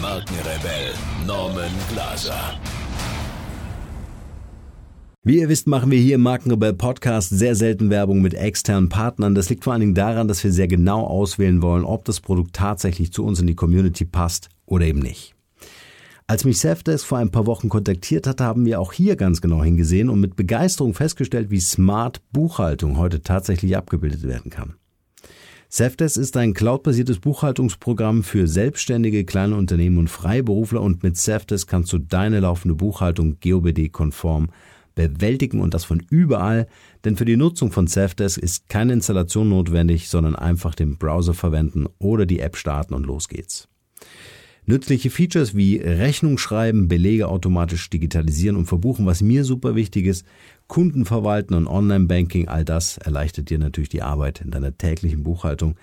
Markenrebell Norman Glaser. Wie ihr wisst, machen wir hier im Markenrebell Podcast sehr selten Werbung mit externen Partnern. Das liegt vor allen Dingen daran, dass wir sehr genau auswählen wollen, ob das Produkt tatsächlich zu uns in die Community passt oder eben nicht. Als mich Safdesk vor ein paar Wochen kontaktiert hatte, haben wir auch hier ganz genau hingesehen und mit Begeisterung festgestellt, wie smart Buchhaltung heute tatsächlich abgebildet werden kann. Safdesk ist ein cloudbasiertes Buchhaltungsprogramm für selbstständige kleine Unternehmen und Freiberufler und mit Safdesk kannst du deine laufende Buchhaltung GOBD-konform bewältigen und das von überall, denn für die Nutzung von Safdesk ist keine Installation notwendig, sondern einfach den Browser verwenden oder die App starten und los geht's. Nützliche Features wie Rechnung schreiben, Belege automatisch digitalisieren und verbuchen, was mir super wichtig ist, Kunden verwalten und Online-Banking, all das erleichtert dir natürlich die Arbeit in deiner täglichen Buchhaltung.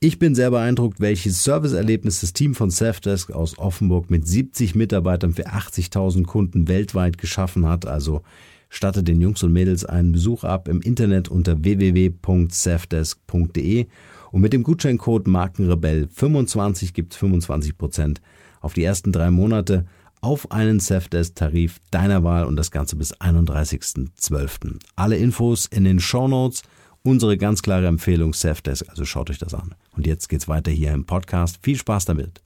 Ich bin sehr beeindruckt, welches Serviceerlebnis das Team von Safdesk aus Offenburg mit 70 Mitarbeitern für 80.000 Kunden weltweit geschaffen hat. Also statte den Jungs und Mädels einen Besuch ab im Internet unter www.safdesk.de und mit dem Gutscheincode Markenrebell25 gibt's 25% auf die ersten drei Monate auf einen Safdesk-Tarif deiner Wahl und das Ganze bis 31.12. Alle Infos in den Show Notes. Unsere ganz klare Empfehlung Safdesk, also schaut euch das an. Und jetzt geht's weiter hier im Podcast. Viel Spaß damit.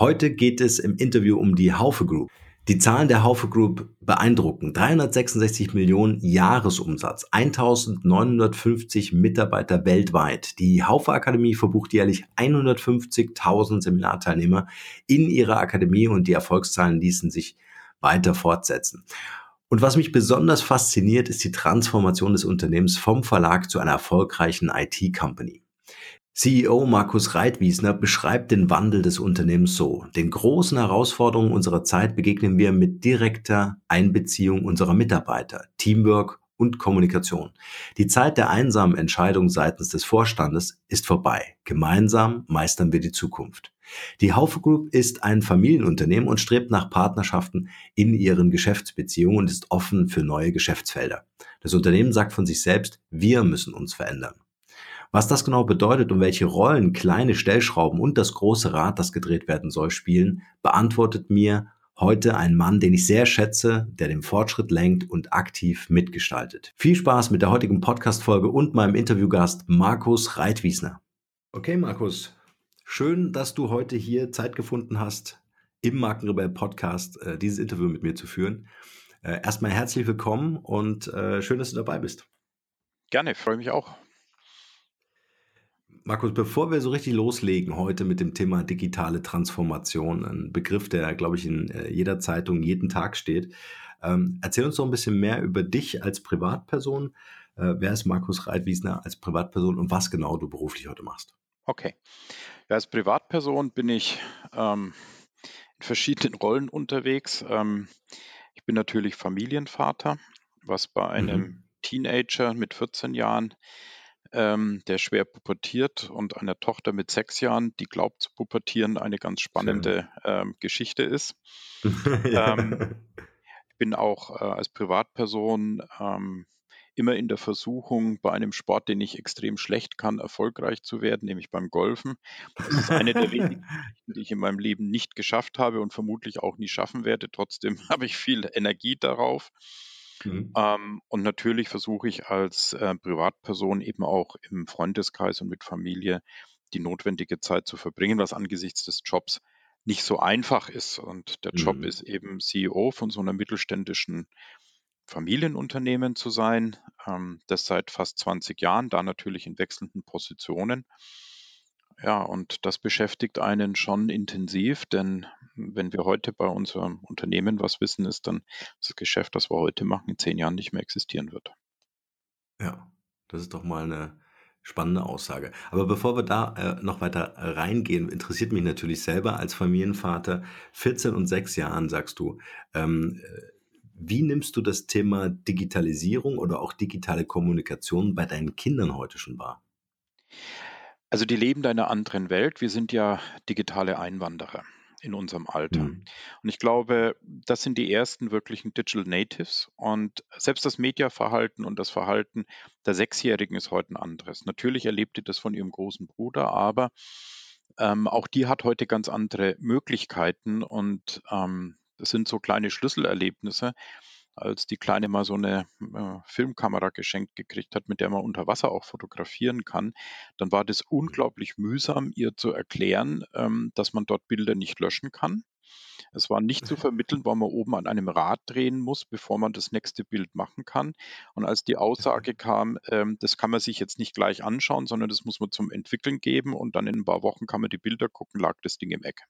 Heute geht es im Interview um die Haufe Group. Die Zahlen der Haufe Group beeindrucken. 366 Millionen Jahresumsatz, 1950 Mitarbeiter weltweit. Die Haufe Akademie verbucht jährlich 150.000 Seminarteilnehmer in ihrer Akademie und die Erfolgszahlen ließen sich weiter fortsetzen. Und was mich besonders fasziniert, ist die Transformation des Unternehmens vom Verlag zu einer erfolgreichen IT-Company. CEO Markus Reitwiesner beschreibt den Wandel des Unternehmens so. Den großen Herausforderungen unserer Zeit begegnen wir mit direkter Einbeziehung unserer Mitarbeiter, Teamwork und Kommunikation. Die Zeit der einsamen Entscheidung seitens des Vorstandes ist vorbei. Gemeinsam meistern wir die Zukunft. Die Haufe Group ist ein Familienunternehmen und strebt nach Partnerschaften in ihren Geschäftsbeziehungen und ist offen für neue Geschäftsfelder. Das Unternehmen sagt von sich selbst, wir müssen uns verändern. Was das genau bedeutet und welche Rollen kleine Stellschrauben und das große Rad, das gedreht werden soll, spielen, beantwortet mir heute ein Mann, den ich sehr schätze, der den Fortschritt lenkt und aktiv mitgestaltet. Viel Spaß mit der heutigen Podcast-Folge und meinem Interviewgast Markus Reitwiesner. Okay, Markus, schön, dass du heute hier Zeit gefunden hast, im Markenrebell Podcast äh, dieses Interview mit mir zu führen. Äh, erstmal herzlich willkommen und äh, schön, dass du dabei bist. Gerne, freue mich auch. Markus, bevor wir so richtig loslegen heute mit dem Thema digitale Transformation, ein Begriff, der, glaube ich, in äh, jeder Zeitung jeden Tag steht, ähm, erzähl uns doch ein bisschen mehr über dich als Privatperson. Äh, wer ist Markus Reitwiesner als Privatperson und was genau du beruflich heute machst? Okay. Ja, als Privatperson bin ich ähm, in verschiedenen Rollen unterwegs. Ähm, ich bin natürlich Familienvater, was bei einem mhm. Teenager mit 14 Jahren ähm, der schwer pubertiert und einer Tochter mit sechs Jahren, die glaubt zu pubertieren, eine ganz spannende ähm, Geschichte ist. ja. ähm, ich bin auch äh, als Privatperson ähm, immer in der Versuchung, bei einem Sport, den ich extrem schlecht kann, erfolgreich zu werden, nämlich beim Golfen. Das ist eine der wenigen Geschichten, die ich in meinem Leben nicht geschafft habe und vermutlich auch nie schaffen werde. Trotzdem habe ich viel Energie darauf. Mhm. Ähm, und natürlich versuche ich als äh, Privatperson eben auch im Freundeskreis und mit Familie die notwendige Zeit zu verbringen, was angesichts des Jobs nicht so einfach ist. Und der Job mhm. ist eben CEO von so einer mittelständischen Familienunternehmen zu sein, ähm, das seit fast 20 Jahren, da natürlich in wechselnden Positionen. Ja, und das beschäftigt einen schon intensiv, denn wenn wir heute bei unserem Unternehmen was wissen, ist dann das Geschäft, das wir heute machen, in zehn Jahren nicht mehr existieren wird. Ja, das ist doch mal eine Spannende Aussage. Aber bevor wir da äh, noch weiter reingehen, interessiert mich natürlich selber als Familienvater, 14 und 6 Jahren sagst du, ähm, äh, wie nimmst du das Thema Digitalisierung oder auch digitale Kommunikation bei deinen Kindern heute schon wahr? Also die leben in einer anderen Welt. Wir sind ja digitale Einwanderer in unserem Alter. Mhm. Und ich glaube, das sind die ersten wirklichen Digital Natives. Und selbst das Mediaverhalten und das Verhalten der Sechsjährigen ist heute ein anderes. Natürlich erlebt ihr das von ihrem großen Bruder, aber ähm, auch die hat heute ganz andere Möglichkeiten und ähm, das sind so kleine Schlüsselerlebnisse, als die Kleine mal so eine äh, Filmkamera geschenkt gekriegt hat, mit der man unter Wasser auch fotografieren kann, dann war das unglaublich mühsam, ihr zu erklären, ähm, dass man dort Bilder nicht löschen kann. Es war nicht zu vermitteln, weil man oben an einem Rad drehen muss, bevor man das nächste Bild machen kann. Und als die Aussage kam, ähm, das kann man sich jetzt nicht gleich anschauen, sondern das muss man zum Entwickeln geben und dann in ein paar Wochen kann man die Bilder gucken, lag das Ding im Eck.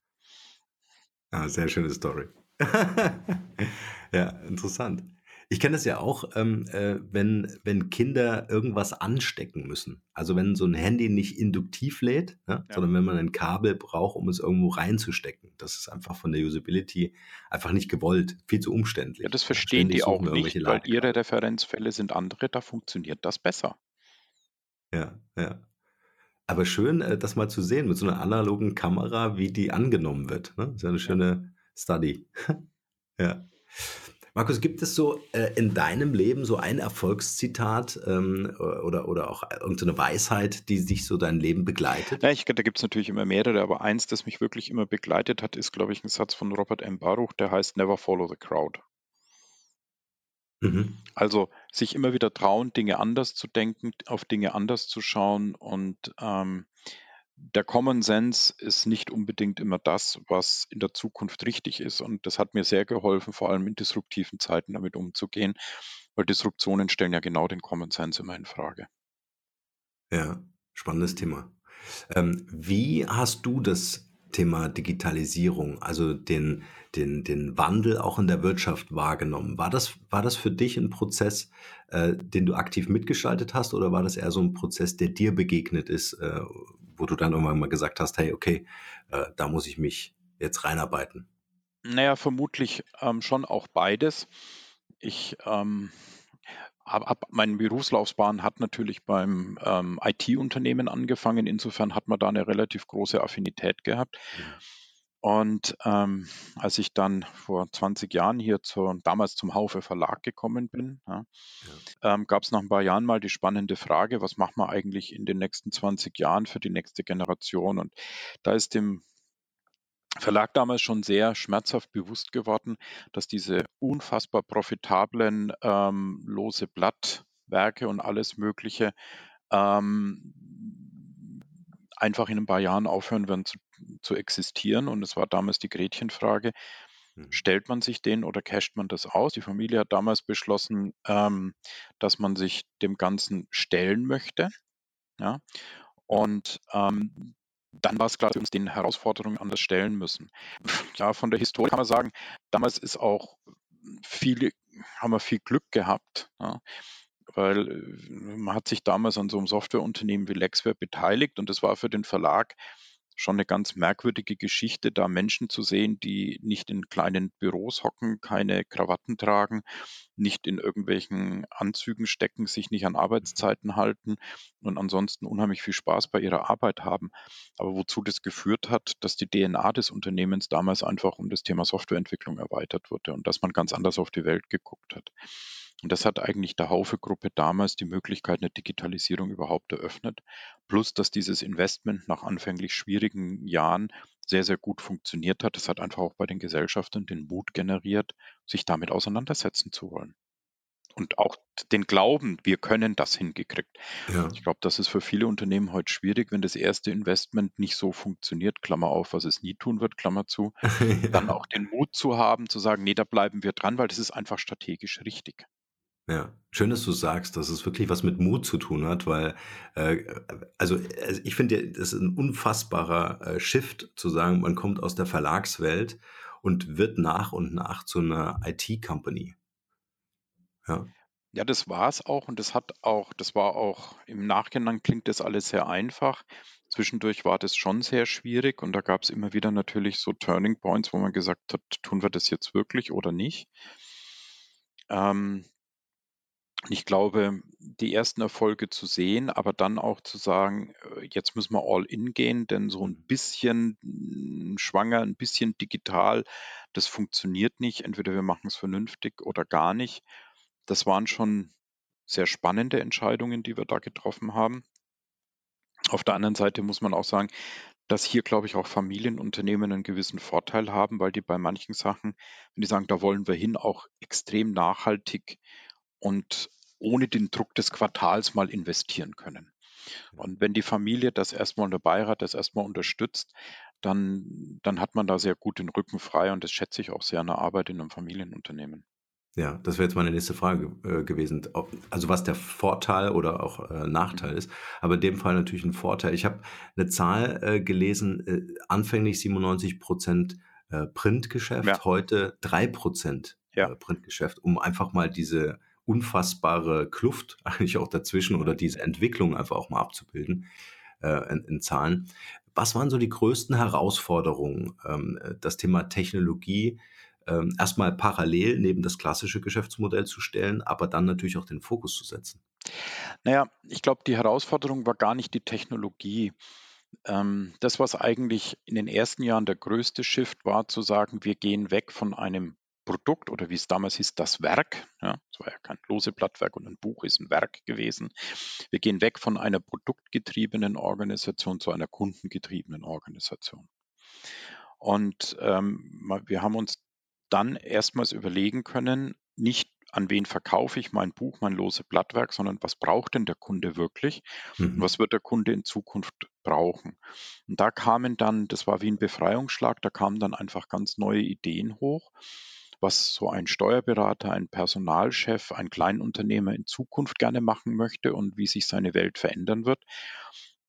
Ah, sehr schöne Story. Ja, interessant. Ich kenne das ja auch, ähm, äh, wenn, wenn Kinder irgendwas anstecken müssen. Also wenn so ein Handy nicht induktiv lädt, ne, Ja. sondern wenn man ein Kabel braucht, um es irgendwo reinzustecken. Das ist einfach von der Usability einfach nicht gewollt, viel zu umständlich. Ja, das verstehen die auch nicht, weil ihre Referenzfälle sind andere, da funktioniert das besser. Ja, ja. Aber schön, äh, das mal zu sehen mit so einer analogen Kamera, wie die angenommen wird. Ne? Das ist ja eine schöne Study. Ja. Markus, gibt es so äh, in deinem Leben so ein Erfolgszitat ähm, oder, oder auch irgendeine Weisheit, die sich so dein Leben begleitet? Ja, ich, da gibt es natürlich immer mehrere, aber eins, das mich wirklich immer begleitet hat, ist, glaube ich, ein Satz von Robert M. Baruch, der heißt Never follow the crowd. Mhm. Also sich immer wieder trauen, Dinge anders zu denken, auf Dinge anders zu schauen und ähm, der Common Sense ist nicht unbedingt immer das, was in der Zukunft richtig ist. Und das hat mir sehr geholfen, vor allem in disruptiven Zeiten damit umzugehen, weil Disruptionen stellen ja genau den Common Sense immer in Frage. Ja, spannendes Thema. Ähm, wie hast du das Thema Digitalisierung, also den, den, den Wandel auch in der Wirtschaft wahrgenommen? War das, war das für dich ein Prozess, äh, den du aktiv mitgestaltet hast, oder war das eher so ein Prozess, der dir begegnet ist, äh, wo du dann irgendwann mal gesagt hast, hey, okay, äh, da muss ich mich jetzt reinarbeiten? Naja, vermutlich ähm, schon auch beides. Ich ähm, hab, hab, meine Berufslaufbahn hat natürlich beim ähm, IT-Unternehmen angefangen. Insofern hat man da eine relativ große Affinität gehabt. Mhm. Und ähm, als ich dann vor 20 Jahren hier zur, damals zum Haufe Verlag gekommen bin, ja, ja. ähm, gab es nach ein paar Jahren mal die spannende Frage, was machen wir eigentlich in den nächsten 20 Jahren für die nächste Generation? Und da ist dem Verlag damals schon sehr schmerzhaft bewusst geworden, dass diese unfassbar profitablen ähm, lose Blattwerke und alles Mögliche ähm, einfach in ein paar Jahren aufhören werden zu, zu existieren. Und es war damals die Gretchenfrage, mhm. stellt man sich den oder casht man das aus? Die Familie hat damals beschlossen, ähm, dass man sich dem Ganzen stellen möchte. Ja? Und ähm, dann war es klar, dass wir uns den Herausforderungen anders stellen müssen. Ja, von der Historie kann man sagen, damals ist auch viele, haben wir viel Glück gehabt. Ja weil äh, man hat sich damals an so einem Softwareunternehmen wie Lexware beteiligt und das war für den Verlag schon eine ganz merkwürdige Geschichte, da Menschen zu sehen, die nicht in kleinen Büros hocken, keine Krawatten tragen, nicht in irgendwelchen Anzügen stecken, sich nicht an Arbeitszeiten halten und ansonsten unheimlich viel Spaß bei ihrer Arbeit haben. Aber wozu das geführt hat, dass die DNA des Unternehmens damals einfach um das Thema Softwareentwicklung erweitert wurde und dass man ganz anders auf die Welt geguckt hat. Und das hat eigentlich der Haufe-Gruppe damals die Möglichkeit einer Digitalisierung überhaupt eröffnet. Plus, dass dieses Investment nach anfänglich schwierigen Jahren sehr, sehr gut funktioniert hat. Das hat einfach auch bei den Gesellschaften den Mut generiert, sich damit auseinandersetzen zu wollen. Und auch den Glauben, wir können das hingekriegt. Ja. Ich glaube, das ist für viele Unternehmen heute schwierig, wenn das erste Investment nicht so funktioniert, Klammer auf, was es nie tun wird, Klammer zu, ja. dann auch den Mut zu haben, zu sagen, nee, da bleiben wir dran, weil das ist einfach strategisch richtig. Ja, schön, dass du sagst, dass es wirklich was mit Mut zu tun hat, weil, äh, also äh, ich finde, das ist ein unfassbarer äh, Shift zu sagen, man kommt aus der Verlagswelt und wird nach und nach zu einer IT-Company. Ja. Ja, das war es auch und das hat auch das war auch im Nachhinein klingt das alles sehr einfach. Zwischendurch war das schon sehr schwierig und da gab es immer wieder natürlich so Turning Points, wo man gesagt hat: „Tun wir das jetzt wirklich oder nicht?“ Ähm ich glaube, die ersten Erfolge zu sehen, aber dann auch zu sagen, äh, jetzt müssen wir all in gehen, denn so ein bisschen hm, schwanger, ein bisschen digital, das funktioniert nicht. Entweder wir machen es vernünftig oder gar nicht. Das waren schon sehr spannende Entscheidungen, die wir da getroffen haben. Auf der anderen Seite muss man auch sagen, dass hier, glaube ich, auch Familienunternehmen einen gewissen Vorteil haben, weil die bei manchen Sachen, wenn die sagen: „Da wollen wir hin“, auch extrem nachhaltig und ohne den Druck des Quartals mal investieren können. Und wenn die Familie das erstmal und der Beirat das erstmal unterstützt, dann dann hat man da sehr gut den Rücken frei und das schätze ich auch sehr an der Arbeit in einem Familienunternehmen. Ja, das wäre jetzt meine nächste Frage äh, gewesen. Also was der Vorteil oder auch äh, Nachteil Mhm. ist. Aber in dem Fall natürlich ein Vorteil. Ich habe eine Zahl äh, gelesen, äh, anfänglich 97 Prozent äh, Ja, Printgeschäft, heute 3 Prozent ja, äh, Printgeschäft, um einfach mal diese unfassbare Kluft eigentlich auch dazwischen oder diese Entwicklung einfach auch mal abzubilden äh, in, in Zahlen. Was waren so die größten Herausforderungen? Ähm, äh, das Thema Technologie ähm, erst parallel neben das klassische Geschäftsmodell zu stellen, aber dann natürlich auch den Fokus zu setzen. Na ja, ich glaube, die Herausforderung war gar nicht die Technologie. Ähm, das, was eigentlich in den ersten Jahren der größte Shift war, zu sagen, wir gehen weg von einem Produkt oder wie es damals hieß, das Werk. Ja, es war ja kein lose Blattwerk und ein Buch ist ein Werk gewesen. Wir gehen weg von einer produktgetriebenen Organisation zu einer kundengetriebenen Organisation. Und ähm, wir haben uns dann erstmals überlegen können, nicht an wen verkaufe ich mein Buch, mein lose Blattwerk, sondern was braucht denn der Kunde wirklich und Mhm. was wird der Kunde in Zukunft brauchen. Und da kamen dann, das war wie ein Befreiungsschlag, da kamen dann einfach ganz neue Ideen hoch, was so ein Steuerberater, ein Personalchef, ein Kleinunternehmer in Zukunft gerne machen möchte und wie sich seine Welt verändern wird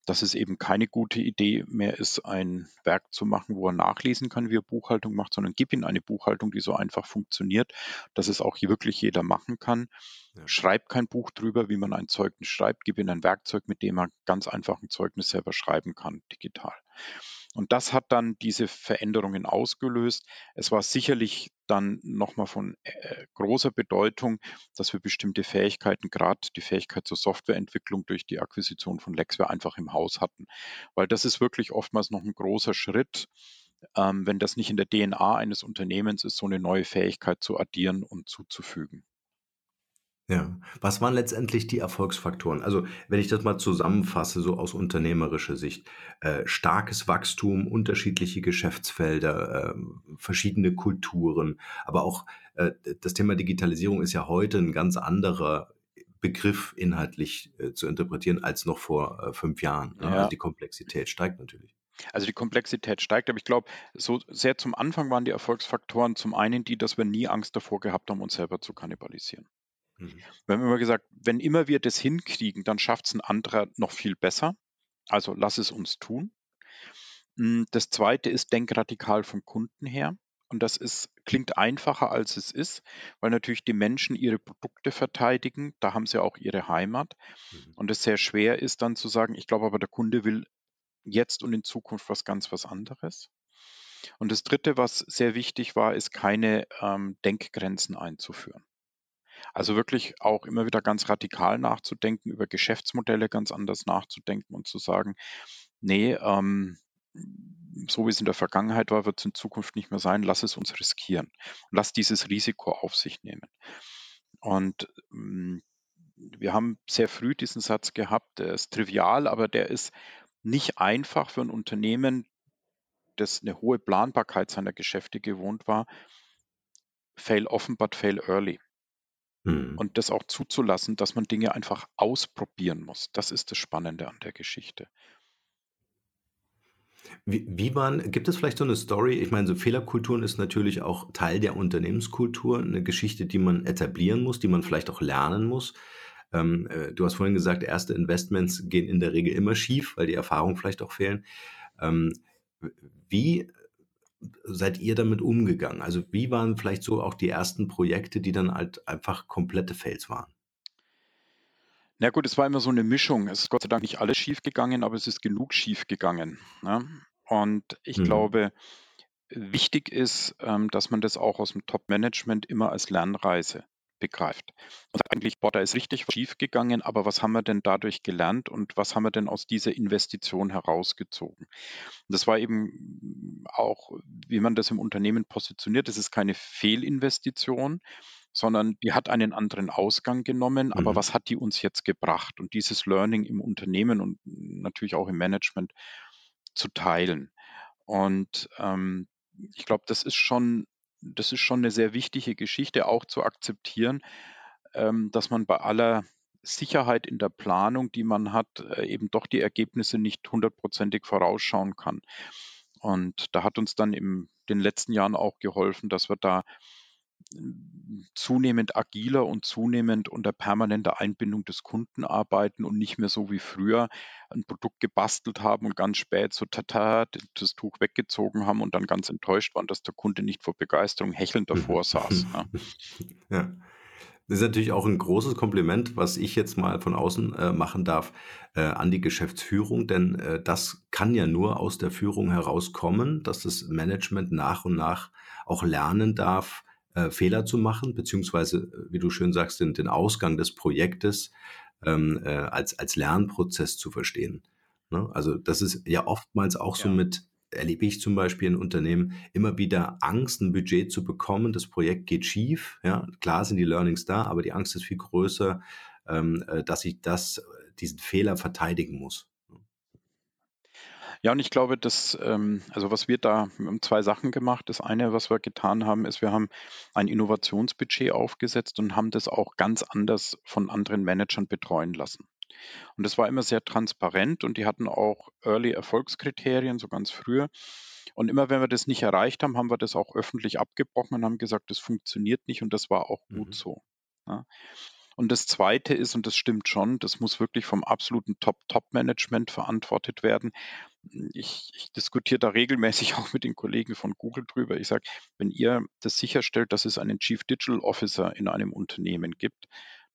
dass es eben keine gute Idee mehr ist, ein Werk zu machen, wo er nachlesen kann, wie er Buchhaltung macht, sondern gib ihm eine Buchhaltung, die so einfach funktioniert, dass es auch hier wirklich jeder machen kann. Ja. Schreib kein Buch drüber, wie man ein Zeugnis schreibt, gib ihm ein Werkzeug, mit dem er ganz einfach ein Zeugnis selber schreiben kann, digital. Und das hat dann diese Veränderungen ausgelöst. Es war sicherlich dann nochmal von äh, großer Bedeutung, dass wir bestimmte Fähigkeiten, gerade die Fähigkeit zur Softwareentwicklung durch die Akquisition von Lexware einfach im Haus hatten. Weil das ist wirklich oftmals noch ein großer Schritt, ähm, wenn das nicht in der DNA eines Unternehmens ist, so eine neue Fähigkeit zu addieren und zuzufügen. Ja. Was waren letztendlich die Erfolgsfaktoren? Also, wenn ich das mal zusammenfasse, so aus unternehmerischer Sicht, äh, starkes Wachstum, unterschiedliche Geschäftsfelder, ähm, verschiedene Kulturen, aber auch, äh, das Thema Digitalisierung ist ja heute ein ganz anderer Begriff inhaltlich, äh, zu interpretieren als noch vor, äh, 5 Jahren, ne? Also, Ja, die Komplexität steigt natürlich. also die Komplexität steigt, aber ich glaube, so sehr zum Anfang waren die Erfolgsfaktoren zum einen die, dass wir nie Angst davor gehabt haben, uns selber zu kannibalisieren. Mhm. Wir haben immer gesagt, wenn immer wir das hinkriegen, dann schafft es ein anderer noch viel besser. Also lass es uns tun. Hm, das Zweite ist, denk radikal vom Kunden her. Und das ist klingt einfacher, als es ist, weil natürlich die Menschen ihre Produkte verteidigen. Da haben sie auch ihre Heimat. Mhm. Und es sehr schwer ist dann zu sagen: „Ich glaube aber, der Kunde will jetzt und in Zukunft was ganz was anderes.“ Und das Dritte, was sehr wichtig war, ist, keine, ähm, Denkgrenzen einzuführen. Also wirklich auch immer wieder ganz radikal nachzudenken, über Geschäftsmodelle ganz anders nachzudenken und zu sagen: „Ne, ähm, so wie es in der Vergangenheit war, wird es in Zukunft nicht mehr sein. Lass es uns riskieren. Lass dieses Risiko auf sich nehmen.“ Und, hm, wir haben sehr früh diesen Satz gehabt, der ist trivial, aber der ist nicht einfach für ein Unternehmen, das eine hohe Planbarkeit seiner Geschäfte gewohnt war: „Fail often, but fail early.“ Mhm. Und das auch zuzulassen, dass man Dinge einfach ausprobieren muss. Das ist das Spannende an der Geschichte. Wie wie waren gibt es vielleicht so 'ne Story ich meine, so Fehlerkulturen ist natürlich auch Teil der Unternehmenskultur, 'ne Geschichte, die man etablieren muss, die man vielleicht auch lernen muss. Ähm, äh, du hast vorhin gesagt, erste Investments gehen in der Regel immer schief, weil die Erfahrungen vielleicht auch fehlen. Ähm, wie seid ihr damit umgegangen? Also, wie waren vielleicht so auch die ersten Projekte, die dann halt einfach komplette Fails waren? Na gut, es war immer so eine Mischung. Es ist Gott sei Dank nicht alles schiefgegangen, aber es ist genug schiefgegangen, ne? Und ich Mhm. glaube, wichtig ist, ähm, dass man das auch aus dem Top-Management immer als Lernreise begreift. Und sagt eigentlich, boah, da ist richtig was schiefgegangen, aber was haben wir denn dadurch gelernt und was haben wir denn aus dieser Investition herausgezogen? Und das war eben auch, wie man das im Unternehmen positioniert. Das ist keine Fehlinvestition, sondern die hat einen anderen Ausgang genommen. Aber Mhm. was hat die uns jetzt gebracht? Und dieses Learning im Unternehmen und natürlich auch im Management zu teilen. Und ähm, ich glaube, das ist schon, das ist schon eine sehr wichtige Geschichte, auch zu akzeptieren, ähm, dass man bei aller Sicherheit in der Planung, die man hat, äh, eben doch die Ergebnisse nicht hundertprozentig vorausschauen kann. Und da hat uns dann in den letzten Jahren auch geholfen, dass wir da zunehmend agiler und zunehmend unter permanenter Einbindung des Kunden arbeiten und nicht mehr so wie früher ein Produkt gebastelt haben und ganz spät so tata das Tuch weggezogen haben und dann ganz enttäuscht waren, dass der Kunde nicht vor Begeisterung hechelnd davor saß. Ja. Ja. Das ist natürlich auch ein großes Kompliment, was ich jetzt mal von außen äh, machen darf, äh, an die Geschäftsführung, denn äh, das kann ja nur aus der Führung herauskommen, dass das Management nach und nach auch lernen darf, äh, Fehler zu machen, beziehungsweise, äh, wie du schön sagst, den, den Ausgang des Projektes ähm, äh, als, als Lernprozess zu verstehen. Ne? Also das ist ja oftmals auch so Ja. mit, erlebe ich zum Beispiel in Unternehmen, immer wieder Angst, ein Budget zu bekommen. Das Projekt geht schief. Ja, klar sind die Learnings da, aber die Angst ist viel größer, ähm, äh, dass ich das, diesen Fehler verteidigen muss. Ja, und ich glaube, dass, ähm, also was wir da, wir haben zwei Sachen gemacht. Das eine, was wir getan haben, ist, wir haben ein Innovationsbudget aufgesetzt und haben das auch ganz anders von anderen Managern betreuen lassen. Und das war immer sehr transparent und die hatten auch Early Erfolgskriterien, so ganz früher. Und immer wenn wir das nicht erreicht haben, haben wir das auch öffentlich abgebrochen und haben gesagt, das funktioniert nicht und das war auch gut Mhm. so. Ja. Und das Zweite ist, und das stimmt schon, das muss wirklich vom absoluten Top-Top-Management verantwortet werden. Ich, ich diskutiere da regelmäßig auch mit den Kollegen von Google drüber. Ich sage, wenn ihr das sicherstellt, dass es einen Chief Digital Officer in einem Unternehmen gibt,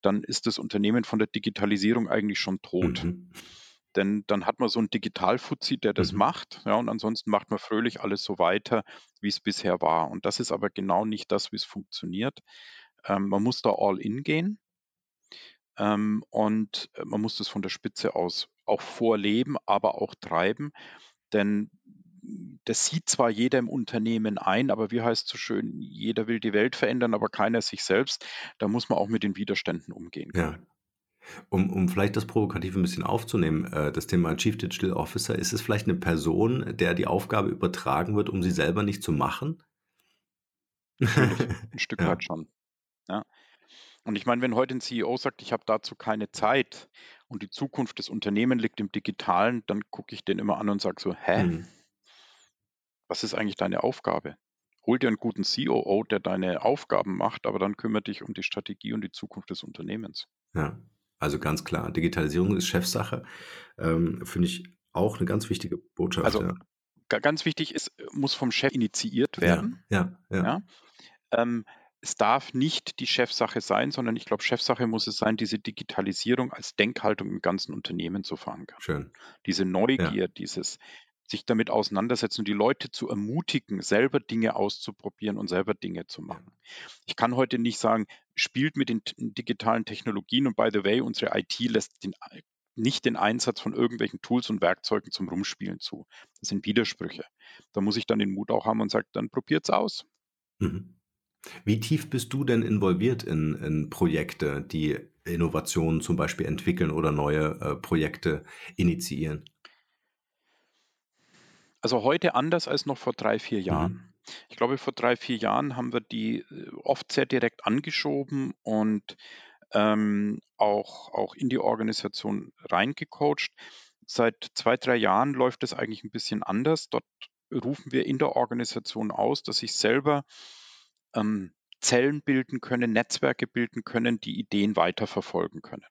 dann ist das Unternehmen von der Digitalisierung eigentlich schon tot. Mhm. Denn dann hat man so einen Digital-Fuzzi, der das Mhm. macht, ja, und ansonsten macht man fröhlich alles so weiter, wie es bisher war. Und das ist aber genau nicht das, wie es funktioniert. Ähm, man muss da all in gehen. Ähm, und äh, man muss das von der Spitze aus auch vorleben, aber auch treiben. Denn das sieht zwar jeder im Unternehmen ein, aber wie heißt es so schön, jeder will die Welt verändern, aber keiner sich selbst. Da muss man auch mit den Widerständen umgehen Ja. Um, um vielleicht das Provokative ein bisschen aufzunehmen, äh, das Thema Chief Digital Officer, ist es vielleicht eine Person, der die Aufgabe übertragen wird, um sie selber nicht zu machen? Ein Stück Ja. weit schon. Ja. Und ich meine, wenn heute ein CEO sagt, ich habe dazu keine Zeit und die Zukunft des Unternehmens liegt im Digitalen, dann gucke ich den immer an und sage so, hä, Mhm. was ist eigentlich deine Aufgabe? Hol dir einen guten COO, der deine Aufgaben macht, aber dann kümmere dich um die Strategie und die Zukunft des Unternehmens. Ja, also ganz klar, Digitalisierung ist Chefsache. Ähm, Finde ich auch eine ganz wichtige Botschaft. Also ja. ga- ganz wichtig ist, muss vom Chef initiiert Ja, werden. ja, ja, Ja. Ähm, es darf nicht die Chefsache sein, sondern ich glaube, Chefsache muss es sein, diese Digitalisierung als Denkhaltung im ganzen Unternehmen zu verankern. schön. Diese Neugier, dieses sich damit auseinandersetzen und die Leute zu ermutigen, selber Dinge auszuprobieren und selber Dinge zu machen. Ich kann heute nicht sagen, spielt mit den digitalen Technologien und by the way, unsere IT lässt den, nicht den Einsatz von irgendwelchen Tools und Werkzeugen zum Rumspielen zu. Das sind Widersprüche. Da muss ich dann den Mut auch haben und sage, dann probiert's aus. Mhm. Wie tief bist du denn involviert in, in Projekte, die Innovationen zum Beispiel entwickeln oder neue äh, Projekte initiieren? Also heute anders als noch vor drei, vier Jahren. Mhm. Ich glaube, vor drei, vier Jahren haben wir die äh, oft sehr direkt angeschoben und ähm, auch, auch in die Organisation reingecoacht. Seit zwei, drei Jahren läuft es eigentlich ein bisschen anders. Dort rufen wir in der Organisation aus, dass sich selber ähm, Zellen bilden können, Netzwerke bilden können, die Ideen weiterverfolgen können.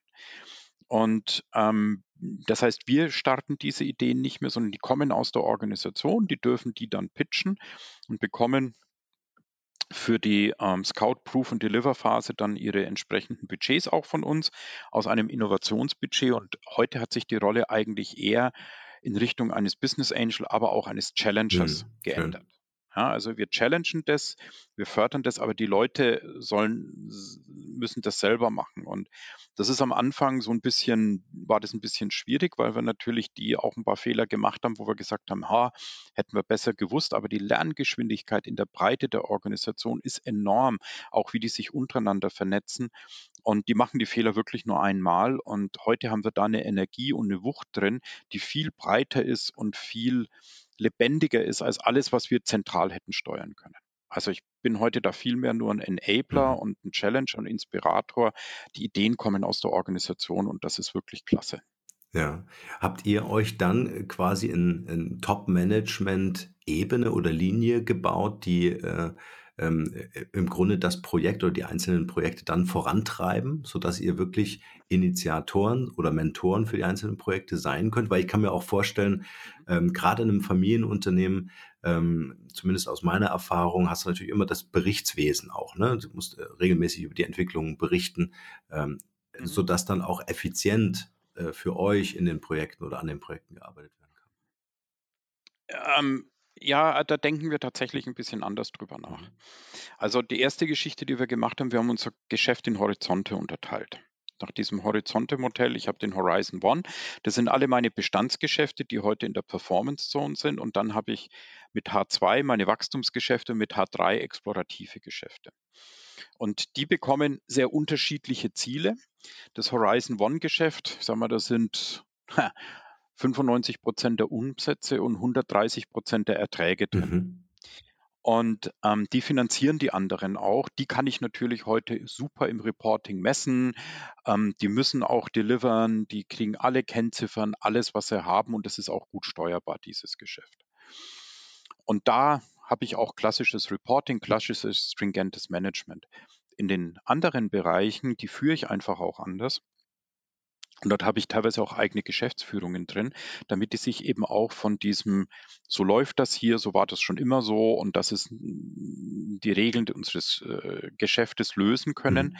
Und ähm, das heißt, wir starten diese Ideen nicht mehr, sondern die kommen aus der Organisation, die dürfen die dann pitchen und bekommen für die ähm, Scout, Proof und Deliver Phase dann ihre entsprechenden Budgets auch von uns aus einem Innovationsbudget. Und heute hat sich die Rolle eigentlich eher in Richtung eines Business Angel, aber auch eines Challengers mhm, geändert. Schön. Ja, also wir challengen das, wir fördern das, aber die Leute sollen, müssen das selber machen. Und das ist am Anfang so ein bisschen, war das ein bisschen schwierig, weil wir natürlich die auch ein paar Fehler gemacht haben, wo wir gesagt haben, ha, hätten wir besser gewusst, aber die Lerngeschwindigkeit in der Breite der Organisation ist enorm, auch wie die sich untereinander vernetzen. Und die machen die Fehler wirklich nur einmal. Und heute haben wir da eine Energie und eine Wucht drin, die viel breiter ist und viel lebendiger ist als alles, was wir zentral hätten steuern können. Also ich bin heute da viel mehr nur ein Enabler mhm. und ein Challenger und Inspirator. Die Ideen kommen aus der Organisation und das ist wirklich klasse. Ja. Habt ihr euch dann quasi in, in Top-Management-Ebene oder Linie gebaut, die äh, ähm, äh, im Grunde das Projekt oder die einzelnen Projekte dann vorantreiben, sodass ihr wirklich Initiatoren oder Mentoren für die einzelnen Projekte sein könnt. Weil ich kann mir auch vorstellen, ähm, gerade in einem Familienunternehmen, ähm, zumindest aus meiner Erfahrung, hast du natürlich immer das Berichtswesen auch. Ne? Du musst äh, regelmäßig über die Entwicklungen berichten, ähm, mhm. sodass dann auch effizient äh, für euch in den Projekten oder an den Projekten gearbeitet werden kann. Ja, da denken wir tatsächlich ein bisschen anders drüber nach. Mhm. Also die erste Geschichte, die wir gemacht haben, wir haben unser Geschäft in Horizonte unterteilt. Nach diesem Horizonte-Modell, ich habe den Horizon One, das sind alle meine Bestandsgeschäfte, die heute in der Performance Zone sind. Und dann habe ich mit H2 meine Wachstumsgeschäfte, mit H3 explorative Geschäfte. Und die bekommen sehr unterschiedliche Ziele. Das Horizon One-Geschäft, sagen wir, das sind 95 Prozent der Umsätze und 130 Prozent der Erträge drin. Mhm. Und ähm, die finanzieren die anderen auch. Die kann ich natürlich heute super im Reporting messen. Ähm, die müssen auch delivern, die kriegen alle Kennziffern, alles, was sie haben und das ist auch gut steuerbar, dieses Geschäft. Und da habe ich auch klassisches Reporting, klassisches stringentes Management. In den anderen Bereichen, die führe ich einfach auch anders. Und dort habe ich teilweise auch eigene Geschäftsführungen drin, damit die sich eben auch von diesem, so läuft das hier, so war das schon immer so und das ist die Regeln unseres äh, Geschäftes lösen können. Mhm.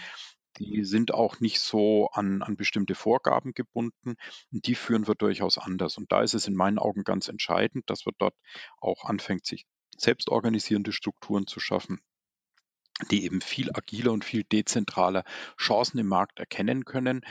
Die sind auch nicht so an, an bestimmte Vorgaben gebunden und die führen wir durchaus anders. Und da ist es in meinen Augen ganz entscheidend, dass wir dort auch anfängt, sich selbstorganisierende Strukturen zu schaffen, die eben viel agiler und viel dezentraler Chancen im Markt erkennen können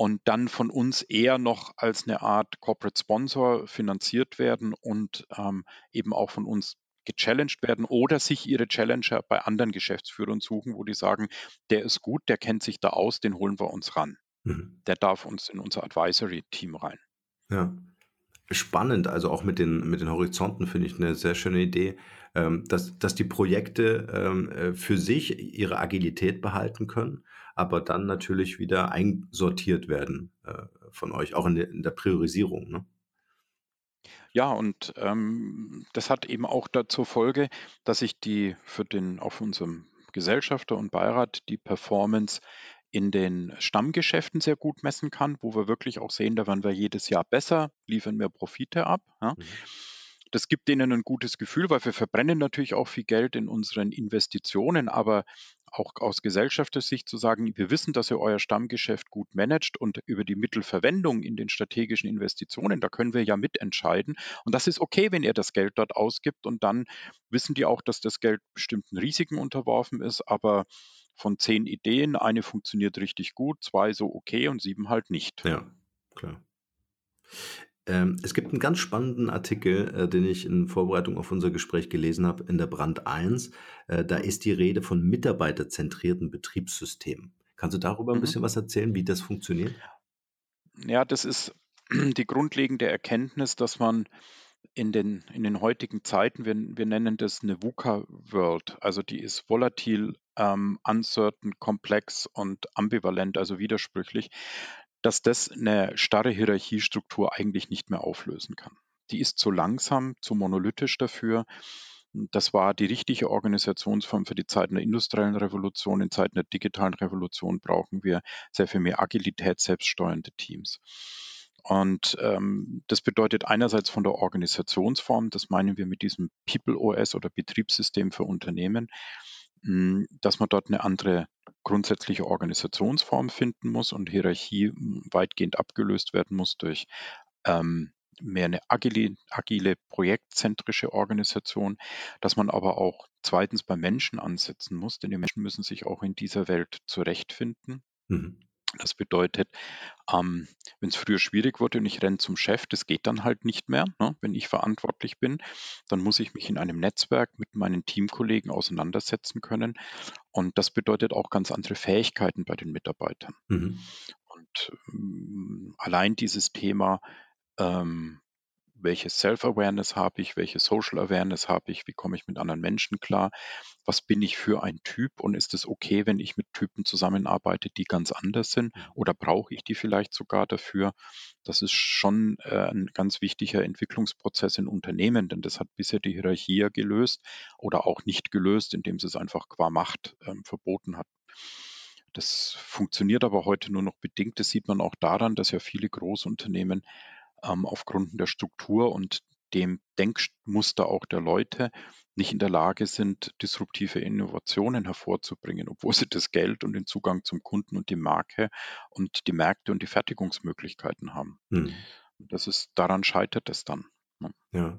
und dann von uns eher noch als eine Art Corporate Sponsor finanziert werden und ähm, eben auch von uns gechallenged werden oder sich ihre Challenger bei anderen Geschäftsführern suchen, wo die sagen, der ist gut, der kennt sich da aus, den holen wir uns ran. Mhm. Der darf uns in unser Advisory-Team rein. Ja. Spannend, also auch mit den, mit den Horizonten finde ich eine sehr schöne Idee, ähm, dass, dass die Projekte ähm, äh, für sich ihre Agilität behalten können aber dann natürlich wieder einsortiert werden äh, von euch, auch in der, in der Priorisierung. Ne? Ja, und ähm, das hat eben auch dazu Folge, dass ich die für den auf unserem Gesellschafter und Beirat die Performance in den Stammgeschäften sehr gut messen kann, wo wir wirklich auch sehen, da werden wir jedes Jahr besser, liefern mehr Profite ab. Ja. Mhm. Das gibt denen ein gutes Gefühl, weil wir verbrennen natürlich auch viel Geld in unseren Investitionen, aber auch aus Gesellschaftersicht zu sagen, wir wissen, dass ihr euer Stammgeschäft gut managt und über die Mittelverwendung in den strategischen Investitionen, da können wir ja mitentscheiden. Und das ist okay, wenn ihr das Geld dort ausgibt und dann wissen die auch, dass das Geld bestimmten Risiken unterworfen ist, aber von zehn Ideen, eine funktioniert richtig gut, zwei so okay und sieben halt nicht. Ja, klar. Ähm, es gibt einen ganz spannenden Artikel, äh, den ich in Vorbereitung auf unser Gespräch gelesen habe, in der Brand 1. Äh, da ist die Rede von mitarbeiterzentrierten Betriebssystemen. Kannst du darüber ein mhm. bisschen was erzählen, wie das funktioniert? Ja, das ist die grundlegende Erkenntnis, dass man in den, in den heutigen Zeiten, wir, wir nennen das eine VUCA-World, also die ist volatil, ähm, uncertain, komplex und ambivalent, also widersprüchlich dass das eine starre Hierarchiestruktur eigentlich nicht mehr auflösen kann. Die ist zu langsam, zu monolithisch dafür. Das war die richtige Organisationsform für die Zeiten der industriellen Revolution. In Zeiten der digitalen Revolution brauchen wir sehr viel mehr Agilität, selbststeuernde Teams. Und ähm, das bedeutet einerseits von der Organisationsform, das meinen wir mit diesem People OS oder Betriebssystem für Unternehmen, hm, dass man dort eine andere grundsätzliche Organisationsform finden muss und Hierarchie hm, weitgehend abgelöst werden muss durch ähm, mehr eine agile, agile, projektzentrische Organisation, dass man aber auch zweitens bei Menschen ansetzen muss, denn die Menschen müssen sich auch in dieser Welt zurechtfinden. Mhm. Das bedeutet, ähm, wenn es früher schwierig wurde und ich renne zum Chef, das geht dann halt nicht mehr. Ne? Wenn ich verantwortlich bin, dann muss ich mich in einem Netzwerk mit meinen Teamkollegen auseinandersetzen können. Und das bedeutet auch ganz andere Fähigkeiten bei den Mitarbeitern. Mhm. Und ähm, allein dieses Thema, ähm, welche Self-Awareness habe ich, welche Social Awareness habe ich, wie komme ich mit anderen Menschen klar, was bin ich für ein Typ und ist es okay, wenn ich mit Typen zusammenarbeite, die ganz anders sind mhm. oder brauche ich die vielleicht sogar dafür? Das ist schon äh, ein ganz wichtiger Entwicklungsprozess in Unternehmen, denn das hat bisher die Hierarchie ja gelöst oder auch nicht gelöst, indem sie es einfach qua Macht ähm, verboten hat. Das funktioniert aber heute nur noch bedingt. Das sieht man auch daran, dass ja viele Großunternehmen ähm, aufgrund der Struktur und dem Denkmuster auch der Leute nicht in der Lage sind, disruptive Innovationen hervorzubringen, obwohl sie das Geld und den Zugang zum Kunden und die Marke und die Märkte und die Fertigungsmöglichkeiten haben. Hm. Das ist, daran scheitert es dann. Ne? Ja.